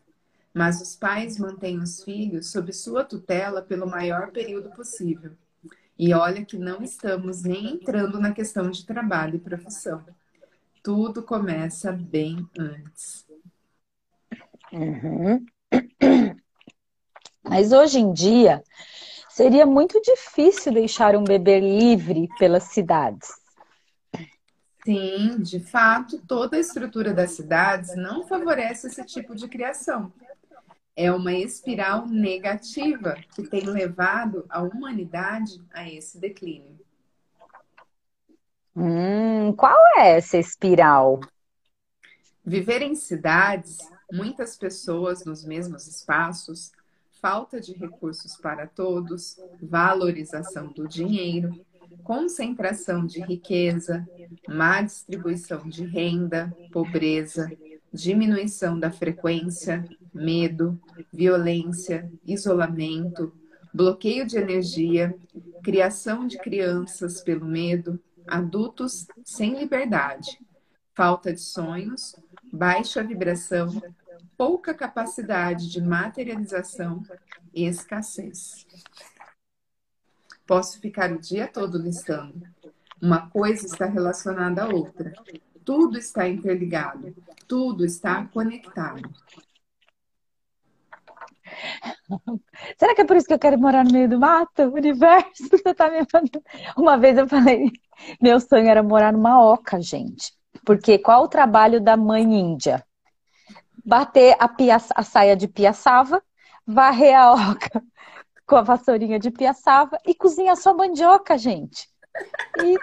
mas os pais mantêm os filhos sob sua tutela pelo maior período possível. E olha que não estamos nem entrando na questão de trabalho e profissão. Tudo começa bem antes. Uhum. Mas hoje em dia seria muito difícil deixar um bebê livre pelas cidades. Sim, de fato, toda a estrutura das cidades não favorece esse tipo de criação. é uma espiral negativa que tem levado a humanidade a esse declínio. Hum, qual é essa espiral? Viver em cidades, muitas pessoas nos mesmos espaços, falta de recursos para todos, valorização do dinheiro, concentração de riqueza, má distribuição de renda, pobreza, diminuição da frequência, medo, violência, isolamento, bloqueio de energia, criação de crianças pelo medo, adultos sem liberdade, falta de sonhos, baixa vibração, pouca capacidade de materialização e escassez. Posso ficar o dia todo listando. Uma coisa está relacionada à outra. Tudo está interligado. Tudo está conectado. [LAUGHS] Será que é por isso que eu quero morar no meio do mato? Universo, [LAUGHS] você tá me mandando. Uma vez eu falei, meu sonho era morar numa oca, gente. Porque qual o trabalho da mãe índia? Bater a, pia, a saia de piaçava, varrer a oca [LAUGHS] com a vassourinha de piaçava e cozinhar sua mandioca, gente. E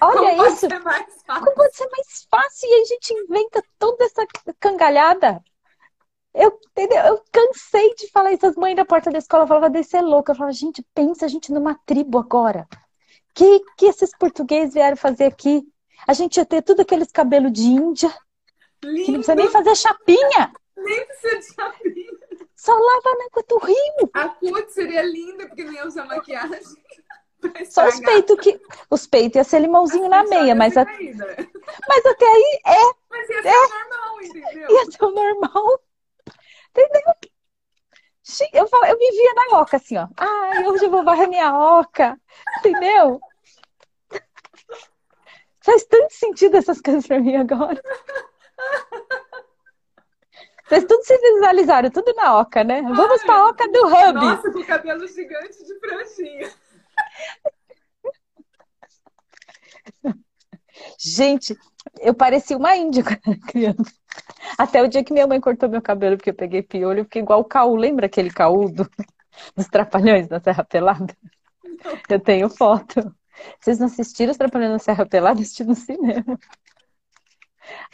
olha Como isso. Pode? Como pode ser mais fácil? E a gente inventa toda essa cangalhada. Eu, entendeu? eu cansei de falar isso. As mães da porta da escola falavam, desse é louca. Eu falava, gente, pensa a gente numa tribo agora. Que que esses portugueses vieram fazer aqui? A gente ia ter tudo aqueles cabelos de índia, que não Lindo, precisa nem fazer chapinha. nem precisa de chapinha. Só lava na água do rio. A cut seria linda porque não ia usar maquiagem. [LAUGHS] Só os peitos que. Os peitos ia ser limãozinho na meia, mas, a- mas até aí é, Mas ia ser normal, entendeu? ia ser normal. Entendeu? Eu, eu vivia na oca, assim, ó. Ai, hoje eu vou varrer minha oca. Entendeu? [LAUGHS] Faz tanto sentido essas coisas pra mim agora. Vocês tudo se visualizaram, tudo na oca, né? Vamos pra oca do hub. Nossa, com cabelo gigante de franjinha. [LAUGHS] Gente, eu parecia uma índia [LAUGHS] quando era criança. Até o dia que minha mãe cortou meu cabelo porque eu peguei piolho, eu fiquei igual o Caú. Lembra aquele Caú do- [LAUGHS] dos Trapalhões da Serra Pelada? Eu tenho foto. Vocês não assistiram os Trapalhões da Serra Pelada? Assisti no cinema.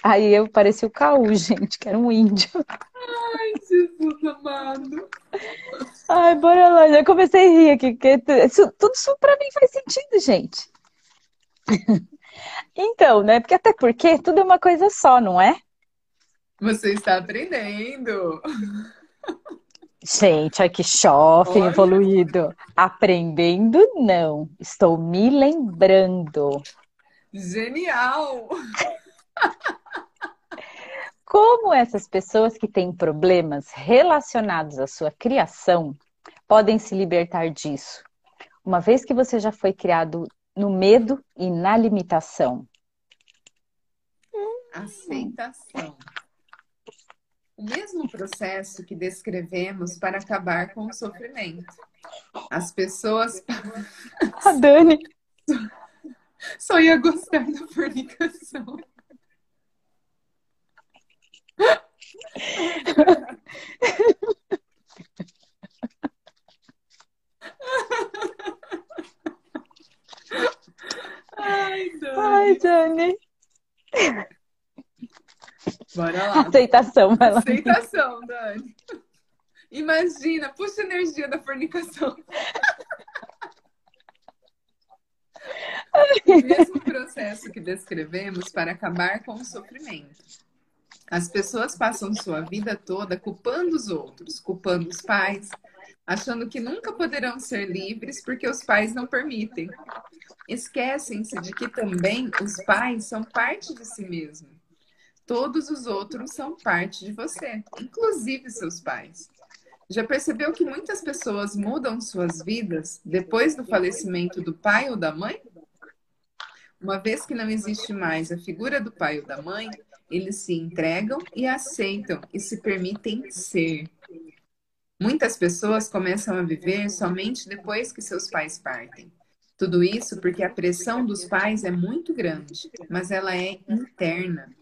Aí eu parecia o Caú, gente, que era um índio. Ai, Jesus amado. Ai, bora lá. Já comecei a rir aqui, porque isso- tudo isso pra mim faz sentido, gente. Então, né? Porque até porque tudo é uma coisa só, não é? Você está aprendendo. Gente, ai que Olha. evoluído. Aprendendo, não. Estou me lembrando. Genial. Como essas pessoas que têm problemas relacionados à sua criação podem se libertar disso? Uma vez que você já foi criado no medo e na limitação. Aceitação. O mesmo processo que descrevemos para acabar com o sofrimento. As pessoas [LAUGHS] A Dani. só ia gostar da fornicação. [LAUGHS] Ai, Dani. Ai, Dani. Bora lá. Aceitação, vai lá. Aceitação, Dani. Imagina, puxa a energia da fornicação. O mesmo processo que descrevemos para acabar com o sofrimento. As pessoas passam sua vida toda culpando os outros, culpando os pais, achando que nunca poderão ser livres porque os pais não permitem. Esquecem-se de que também os pais são parte de si mesmo. Todos os outros são parte de você, inclusive seus pais. Já percebeu que muitas pessoas mudam suas vidas depois do falecimento do pai ou da mãe? Uma vez que não existe mais a figura do pai ou da mãe, eles se entregam e aceitam e se permitem ser. Muitas pessoas começam a viver somente depois que seus pais partem. Tudo isso porque a pressão dos pais é muito grande, mas ela é interna.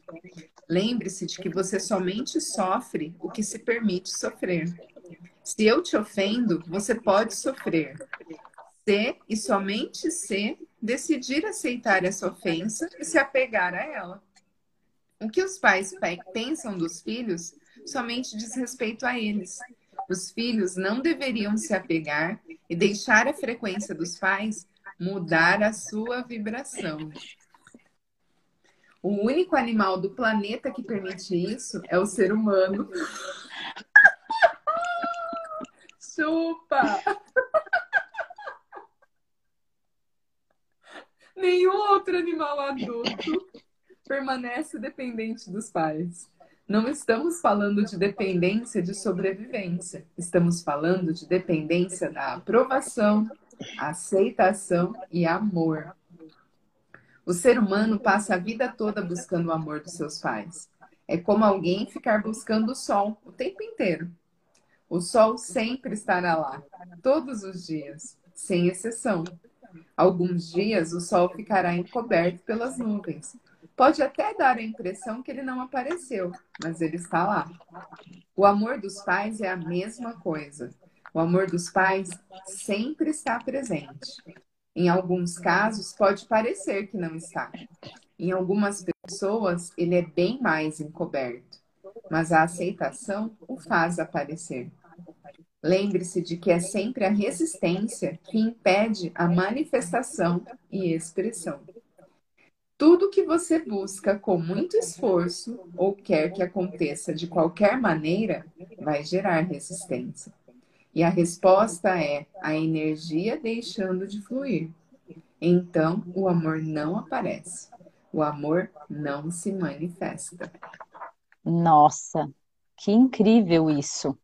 Lembre-se de que você somente sofre o que se permite sofrer. Se eu te ofendo, você pode sofrer. Se e somente se decidir aceitar essa ofensa e se apegar a ela. O que os pais pensam dos filhos somente diz respeito a eles. Os filhos não deveriam se apegar e deixar a frequência dos pais mudar a sua vibração. O único animal do planeta que permite isso é o ser humano. Chupa! Nenhum outro animal adulto permanece dependente dos pais. Não estamos falando de dependência de sobrevivência, estamos falando de dependência da aprovação, aceitação e amor. O ser humano passa a vida toda buscando o amor dos seus pais. É como alguém ficar buscando o sol o tempo inteiro. O sol sempre estará lá, todos os dias, sem exceção. Alguns dias o sol ficará encoberto pelas nuvens. Pode até dar a impressão que ele não apareceu, mas ele está lá. O amor dos pais é a mesma coisa. O amor dos pais sempre está presente. Em alguns casos, pode parecer que não está. Em algumas pessoas, ele é bem mais encoberto, mas a aceitação o faz aparecer. Lembre-se de que é sempre a resistência que impede a manifestação e expressão. Tudo que você busca com muito esforço ou quer que aconteça de qualquer maneira vai gerar resistência. E a resposta é a energia deixando de fluir. Então, o amor não aparece. O amor não se manifesta. Nossa, que incrível isso!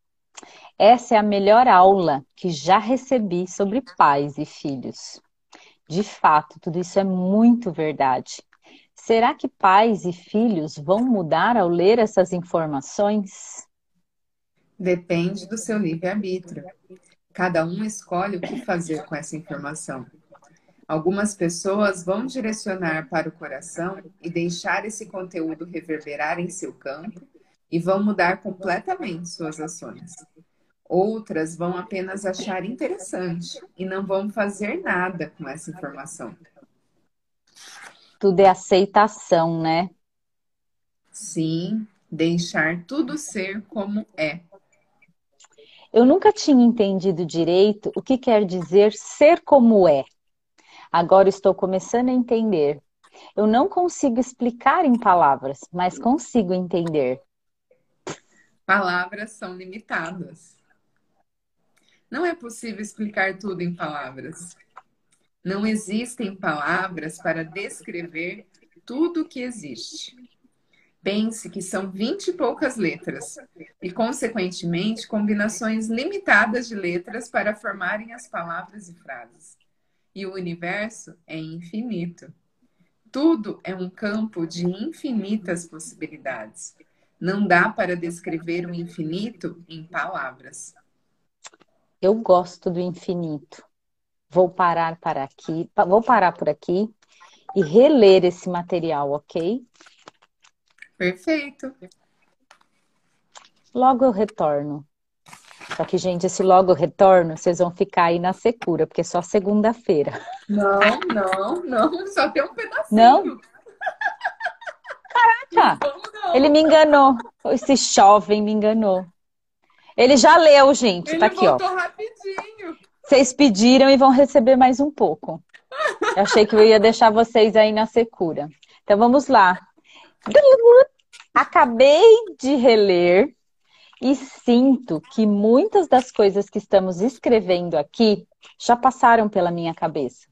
Essa é a melhor aula que já recebi sobre pais e filhos. De fato, tudo isso é muito verdade. Será que pais e filhos vão mudar ao ler essas informações? Depende do seu livre-arbítrio. Cada um escolhe o que fazer com essa informação. Algumas pessoas vão direcionar para o coração e deixar esse conteúdo reverberar em seu campo e vão mudar completamente suas ações. Outras vão apenas achar interessante e não vão fazer nada com essa informação. Tudo é aceitação, né? Sim, deixar tudo ser como é. Eu nunca tinha entendido direito o que quer dizer ser como é. Agora estou começando a entender. Eu não consigo explicar em palavras, mas consigo entender. Palavras são limitadas. Não é possível explicar tudo em palavras. Não existem palavras para descrever tudo o que existe. Pense que são vinte e poucas letras e, consequentemente, combinações limitadas de letras para formarem as palavras e frases. E o universo é infinito. Tudo é um campo de infinitas possibilidades. Não dá para descrever o infinito em palavras. Eu gosto do infinito. Vou parar para aqui, vou parar por aqui e reler esse material, ok? Perfeito. Logo eu retorno. Só que, gente, esse logo eu retorno, vocês vão ficar aí na secura, porque é só segunda-feira. Não, não, não, só tem um pedacinho. Não? Caraca! Não. Ele me enganou. Esse jovem me enganou. Ele já leu, gente. Ele tá aqui, ó. rapidinho. Vocês pediram e vão receber mais um pouco. Eu achei que eu ia deixar vocês aí na secura. Então vamos lá. Acabei de reler e sinto que muitas das coisas que estamos escrevendo aqui já passaram pela minha cabeça,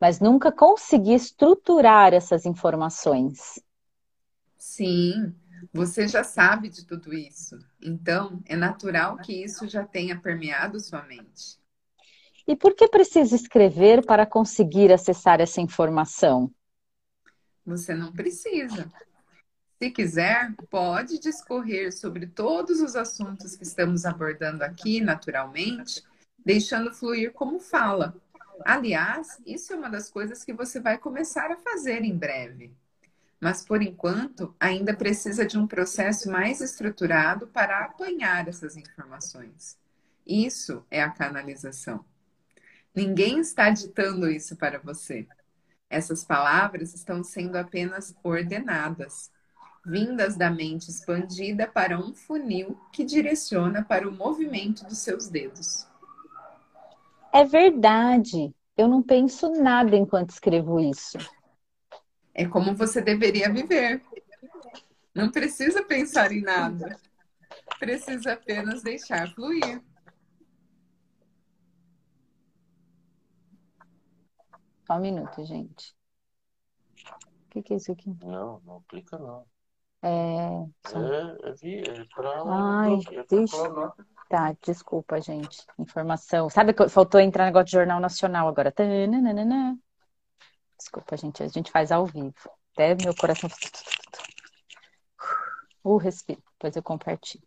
mas nunca consegui estruturar essas informações. Sim, você já sabe de tudo isso. Então, é natural que isso já tenha permeado sua mente. E por que precisa escrever para conseguir acessar essa informação? Você não precisa. Se quiser, pode discorrer sobre todos os assuntos que estamos abordando aqui, naturalmente, deixando fluir como fala. Aliás, isso é uma das coisas que você vai começar a fazer em breve. Mas, por enquanto, ainda precisa de um processo mais estruturado para apanhar essas informações. Isso é a canalização. Ninguém está ditando isso para você. Essas palavras estão sendo apenas ordenadas, vindas da mente expandida para um funil que direciona para o movimento dos seus dedos. É verdade. Eu não penso nada enquanto escrevo isso. É como você deveria viver. Não precisa pensar em nada. Precisa apenas deixar fluir. Só um minuto, gente. O que, que é isso aqui? Não, não clica não. É. só- É, vi- é pra. Ai, é pra deixa- clonar. Tá, desculpa, gente. Informação. Sabe que faltou entrar negócio de Jornal Nacional agora. Tananana. Desculpa, gente. A gente faz ao vivo. Até meu coração. Uh, respiro. Depois eu compartilho.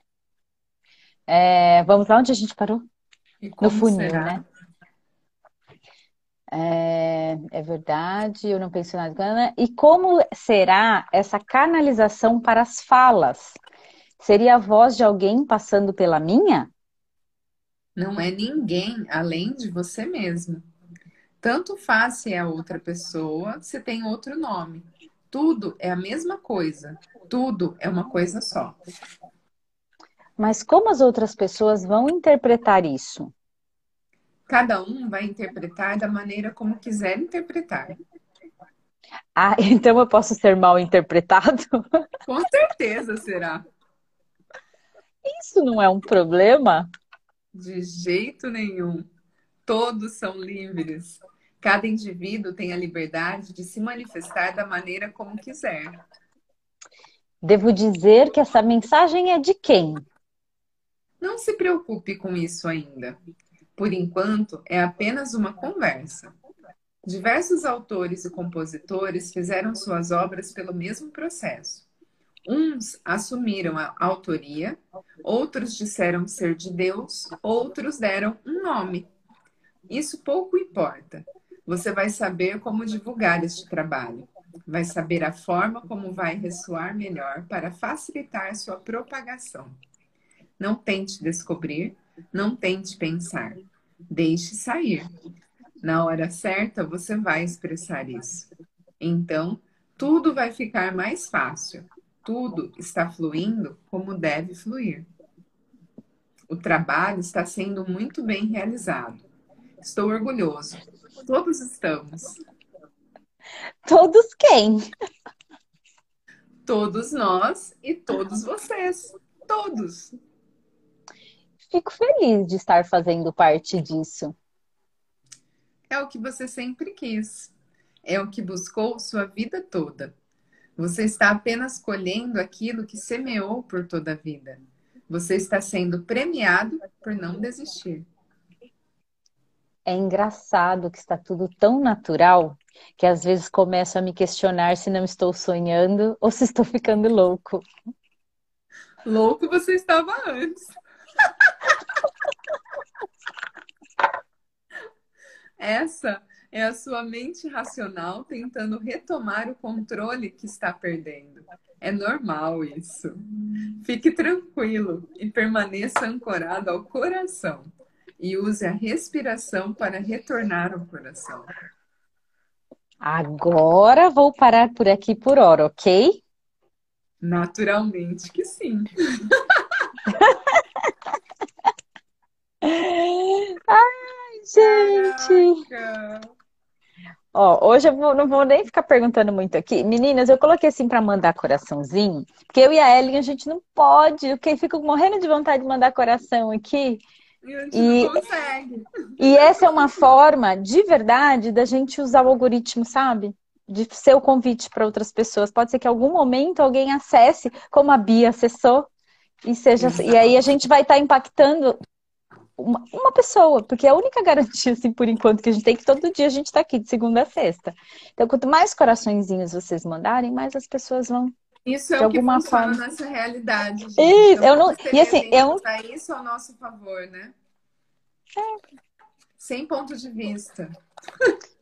É, vamos lá onde a gente parou? No funil, será? né? É, é verdade, eu não penso nada. E como será essa canalização para as falas? Seria a voz de alguém passando pela minha? Não é ninguém além de você mesmo. Tanto faz se é outra pessoa, se tem outro nome. Tudo é a mesma coisa. Tudo é uma coisa só. Mas como as outras pessoas vão interpretar isso? Cada um vai interpretar da maneira como quiser interpretar. Ah, [LAUGHS] então eu posso ser mal interpretado? [LAUGHS] Com certeza será. Isso não é um problema? De jeito nenhum. Todos são livres. Cada indivíduo tem a liberdade de se manifestar da maneira como quiser. Devo dizer que essa mensagem é de quem? Não se preocupe com isso ainda. Por enquanto, é apenas uma conversa. Diversos autores e compositores fizeram suas obras pelo mesmo processo. Uns assumiram a autoria, outros disseram ser de Deus, outros deram um nome. Isso pouco importa. Você vai saber como divulgar este trabalho. Vai saber a forma como vai ressoar melhor para facilitar sua propagação. Não tente descobrir, não tente pensar. Deixe sair. Na hora certa, você vai expressar isso. Então, tudo vai ficar mais fácil. Tudo está fluindo como deve fluir. O trabalho está sendo muito bem realizado. Estou orgulhoso. Todos estamos. Todos quem? Todos nós e todos vocês. Todos. Fico feliz de estar fazendo parte disso. É o que você sempre quis. É o que buscou sua vida toda. Você está apenas colhendo aquilo que semeou por toda a vida. Você está sendo premiado por não desistir. É engraçado que está tudo tão natural que às vezes começo a me questionar se não estou sonhando ou se estou ficando louco. Louco você estava antes. Essa é a sua mente racional tentando retomar o controle que está perdendo. É normal isso. Fique tranquilo e permaneça ancorado ao coração. E use a respiração para retornar ao coração. Agora vou parar por aqui por hora, ok? Naturalmente que sim. [LAUGHS] [LAUGHS] Ai, gente! Caraca. Ó, hoje eu vou- não vou nem ficar perguntando muito aqui. Meninas, eu coloquei assim para mandar coraçãozinho, porque eu e a Ellen a gente não pode, porque fico morrendo de vontade de mandar coração aqui. E a gente E- não consegue. E essa é uma forma de verdade da gente usar o algoritmo, sabe? De ser o convite para outras pessoas. Pode ser que em algum momento alguém acesse, como a Bia acessou, e seja, e aí a gente vai estar impactando uma, uma pessoa, porque é a única [LAUGHS] garantia, assim, por enquanto, que a gente tem que todo dia a gente está aqui, de segunda a sexta. Então, quanto mais coraçõezinhos vocês mandarem, mais as pessoas vão. Isso é De o que alguma forma. nessa realidade, gente. Isso, Então, eu não- e assim, eu- usar isso ao nosso favor, né? Sem ponto de vista.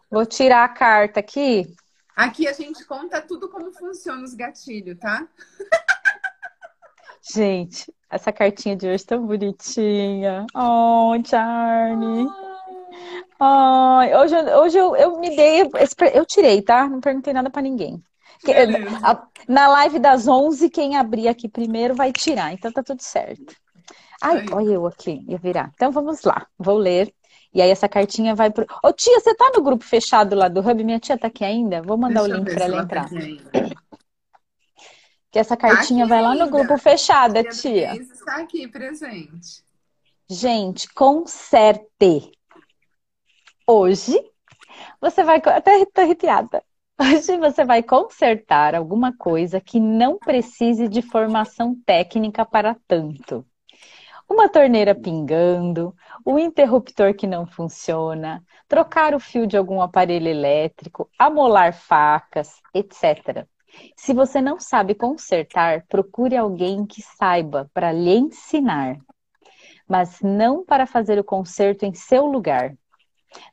Vou tirar a carta aqui. Aqui a gente conta tudo como funciona os gatilhos, tá? [LAUGHS] Gente, essa cartinha de hoje tão bonitinha. Oh, Charlie. Oh, hoje hoje eu, eu me dei. Eu tirei, tá? Não perguntei nada pra ninguém. Na live das 11, quem abrir aqui primeiro vai tirar. Então tá tudo certo. Ai, olha eu aqui, ia virar. Então vamos lá, vou ler. E aí essa cartinha vai pro. Ô tia, você tá no grupo fechado lá do Hub? Minha tia tá aqui ainda? Vou mandar Deixa o link para ela entrar. Tá que essa cartinha tá vai lá no grupo fechado, tia. está aqui presente. Gente, conserte. Hoje você vai. Até tô arrepiada. Hoje você vai consertar alguma coisa que não precise de formação técnica para tanto. Uma torneira pingando, o interruptor que não funciona, trocar o fio de algum aparelho elétrico, amolar facas, etc. Se você não sabe consertar, procure alguém que saiba para lhe ensinar, mas não para fazer o conserto em seu lugar.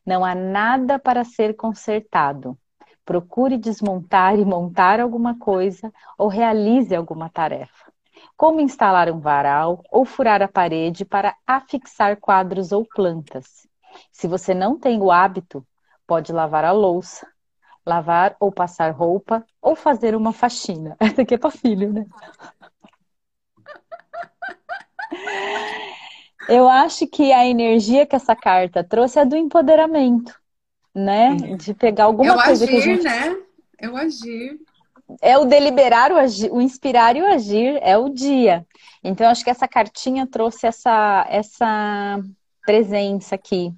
Não há nada para ser consertado. Procure desmontar e montar alguma coisa ou realize alguma tarefa. Como instalar um varal ou furar a parede para afixar quadros ou plantas. Se você não tem o hábito, pode lavar a louça, lavar ou passar roupa ou fazer uma faxina. [LAUGHS] Essa aqui é para filho, né? Eu acho que a energia que essa carta trouxe é do empoderamento, né? De pegar alguma Eu coisa agir, que a gente. né? Eu agir. É o deliberar, o, agir, o inspirar e o agir, é o dia. Então, eu acho que essa cartinha trouxe essa, essa presença aqui,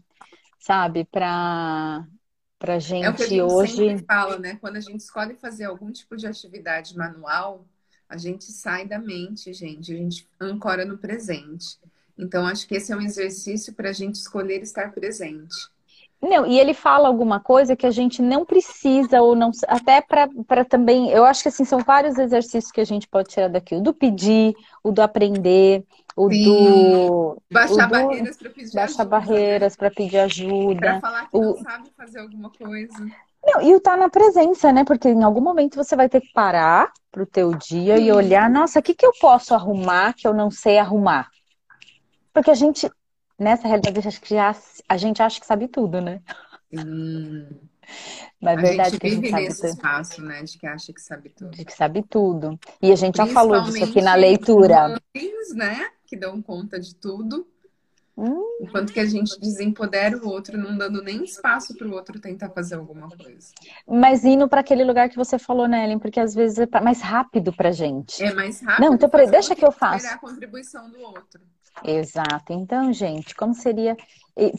sabe? Para pra gente, é o que a gente hoje. sempre fala, né? Quando a gente escolhe fazer algum tipo de atividade manual, a gente sai da mente, gente, a gente ancora no presente. Então, acho que esse é um exercício para a gente escolher estar presente. Não, e ele fala alguma coisa que a gente não precisa, ou não. Até para também. Eu acho que assim, são vários exercícios que a gente pode tirar daqui: o do pedir, o do aprender, o Sim. do. Baixar o do, barreiras para pedir baixar ajuda. barreiras para pedir ajuda. Para falar que o, não sabe fazer alguma coisa. Não, e o tá na presença, né? Porque em algum momento você vai ter que parar pro teu dia Sim. e olhar, nossa, o que, que eu posso arrumar que eu não sei arrumar? Porque a gente, nessa realidade, acho que já, a gente acha que sabe tudo, né? Hum. Mas é verdade gente que a gente vive nesse tudo. espaço, né? De que acha que sabe tudo. De que sabe tudo. E a gente já falou disso aqui na leitura. Mães, né? Que dão conta de tudo. Hum. Enquanto que a gente desempodera o outro, não dando nem espaço para o outro tentar fazer alguma coisa. Mas indo para aquele lugar que você falou, né, Ellen? Porque às vezes é mais rápido pra gente. É mais rápido. Não, então peraí, deixa que eu faço. a contribuição do outro. Exato. Então, gente, como seria.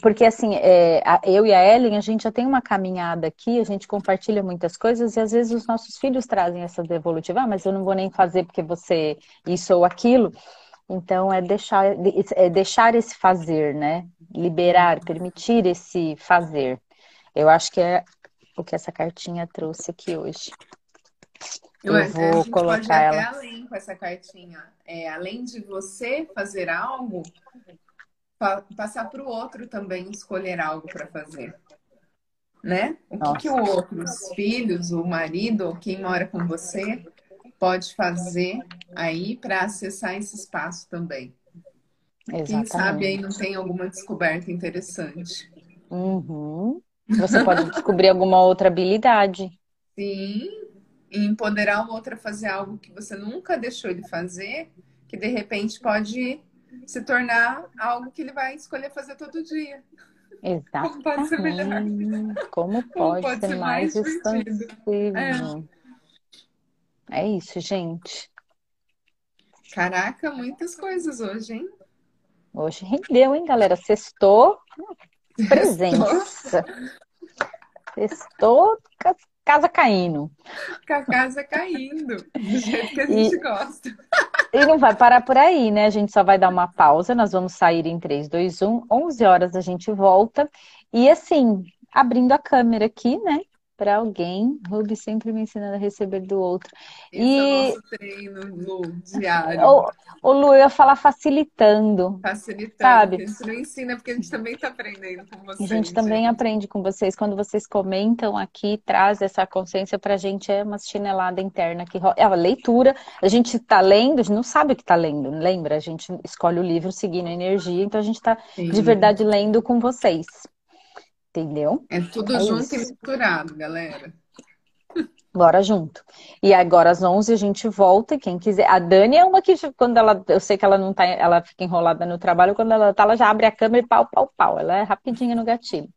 Porque assim, é, eu e a Ellen, a gente já tem uma caminhada aqui, a gente compartilha muitas coisas e às vezes os nossos filhos trazem essa devolutiva, ah, mas eu não vou nem fazer porque você isso ou aquilo. Então, é deixar, é deixar esse fazer, né? Liberar, permitir esse fazer. Eu acho que é o que essa cartinha trouxe aqui hoje. Eu, eu vou colocar pode ela. Até além com essa cartinha. É, além de você fazer algo, pa passar para o outro também escolher algo para fazer. Né? O que, que, o outro, os filhos, o marido, ou quem mora com você, pode fazer aí para acessar esse espaço também. Exatamente. Quem sabe aí não tem alguma descoberta interessante. Uhum. Você pode descobrir alguma outra habilidade. Sim, e empoderar o outro a fazer algo que você nunca deixou ele fazer, que de repente pode se tornar algo que ele vai escolher fazer todo dia. Exato. Como pode ser melhor? Como pode, Como pode ser, ser, mais, mais expansivo? É. é isso, gente. Caraca, muitas coisas hoje, hein? Hoje rendeu, hein, galera? Sextou, [LAUGHS] presença. Sextou, casa caindo. Com a casa caindo, do jeito que a gente e, gosta. E não vai parar por aí, né? A gente só vai dar uma pausa, nós vamos sair em 3, 2, 1, 11 horas a gente volta. E assim, abrindo a câmera aqui, né? Para alguém. Ruby sempre me ensinando a receber do outro. Esse E- é o nosso treino Lu, diário. Ô, ô, Lu, eu ia falar facilitando. Facilitando. Sabe? A gente não ensina porque a gente também está aprendendo com A vocês. gente também gente. aprende com vocês. Quando vocês comentam aqui, traz essa consciência pra gente, é uma chinelada interna que é a leitura. A gente tá lendo, a gente não sabe o que tá lendo, lembra? A gente escolhe o livro seguindo a energia, então a gente tá Sim. de verdade lendo com vocês. Entendeu? É tudo É junto isso. e misturado, galera. Bora junto. E agora às 11 a gente volta e quem quiser. A Dani é uma que quando ela, eu sei que ela não tá, ela fica enrolada no trabalho, quando ela tá, ela já abre a câmera e pau, pau, pau. Ela é rapidinha no gatilho.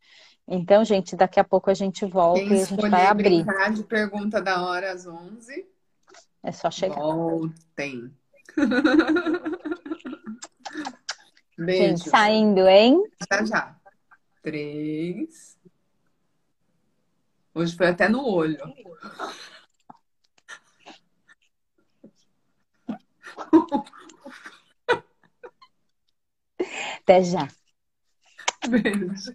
Então, gente, daqui a pouco a gente volta Quem e a gente vai abrir. brincar de pergunta da hora às 11, É só chegar. voltem. Gente, Beijo. saindo, hein? Já, já. Três. Hoje foi até no olho. Até já. Beijo.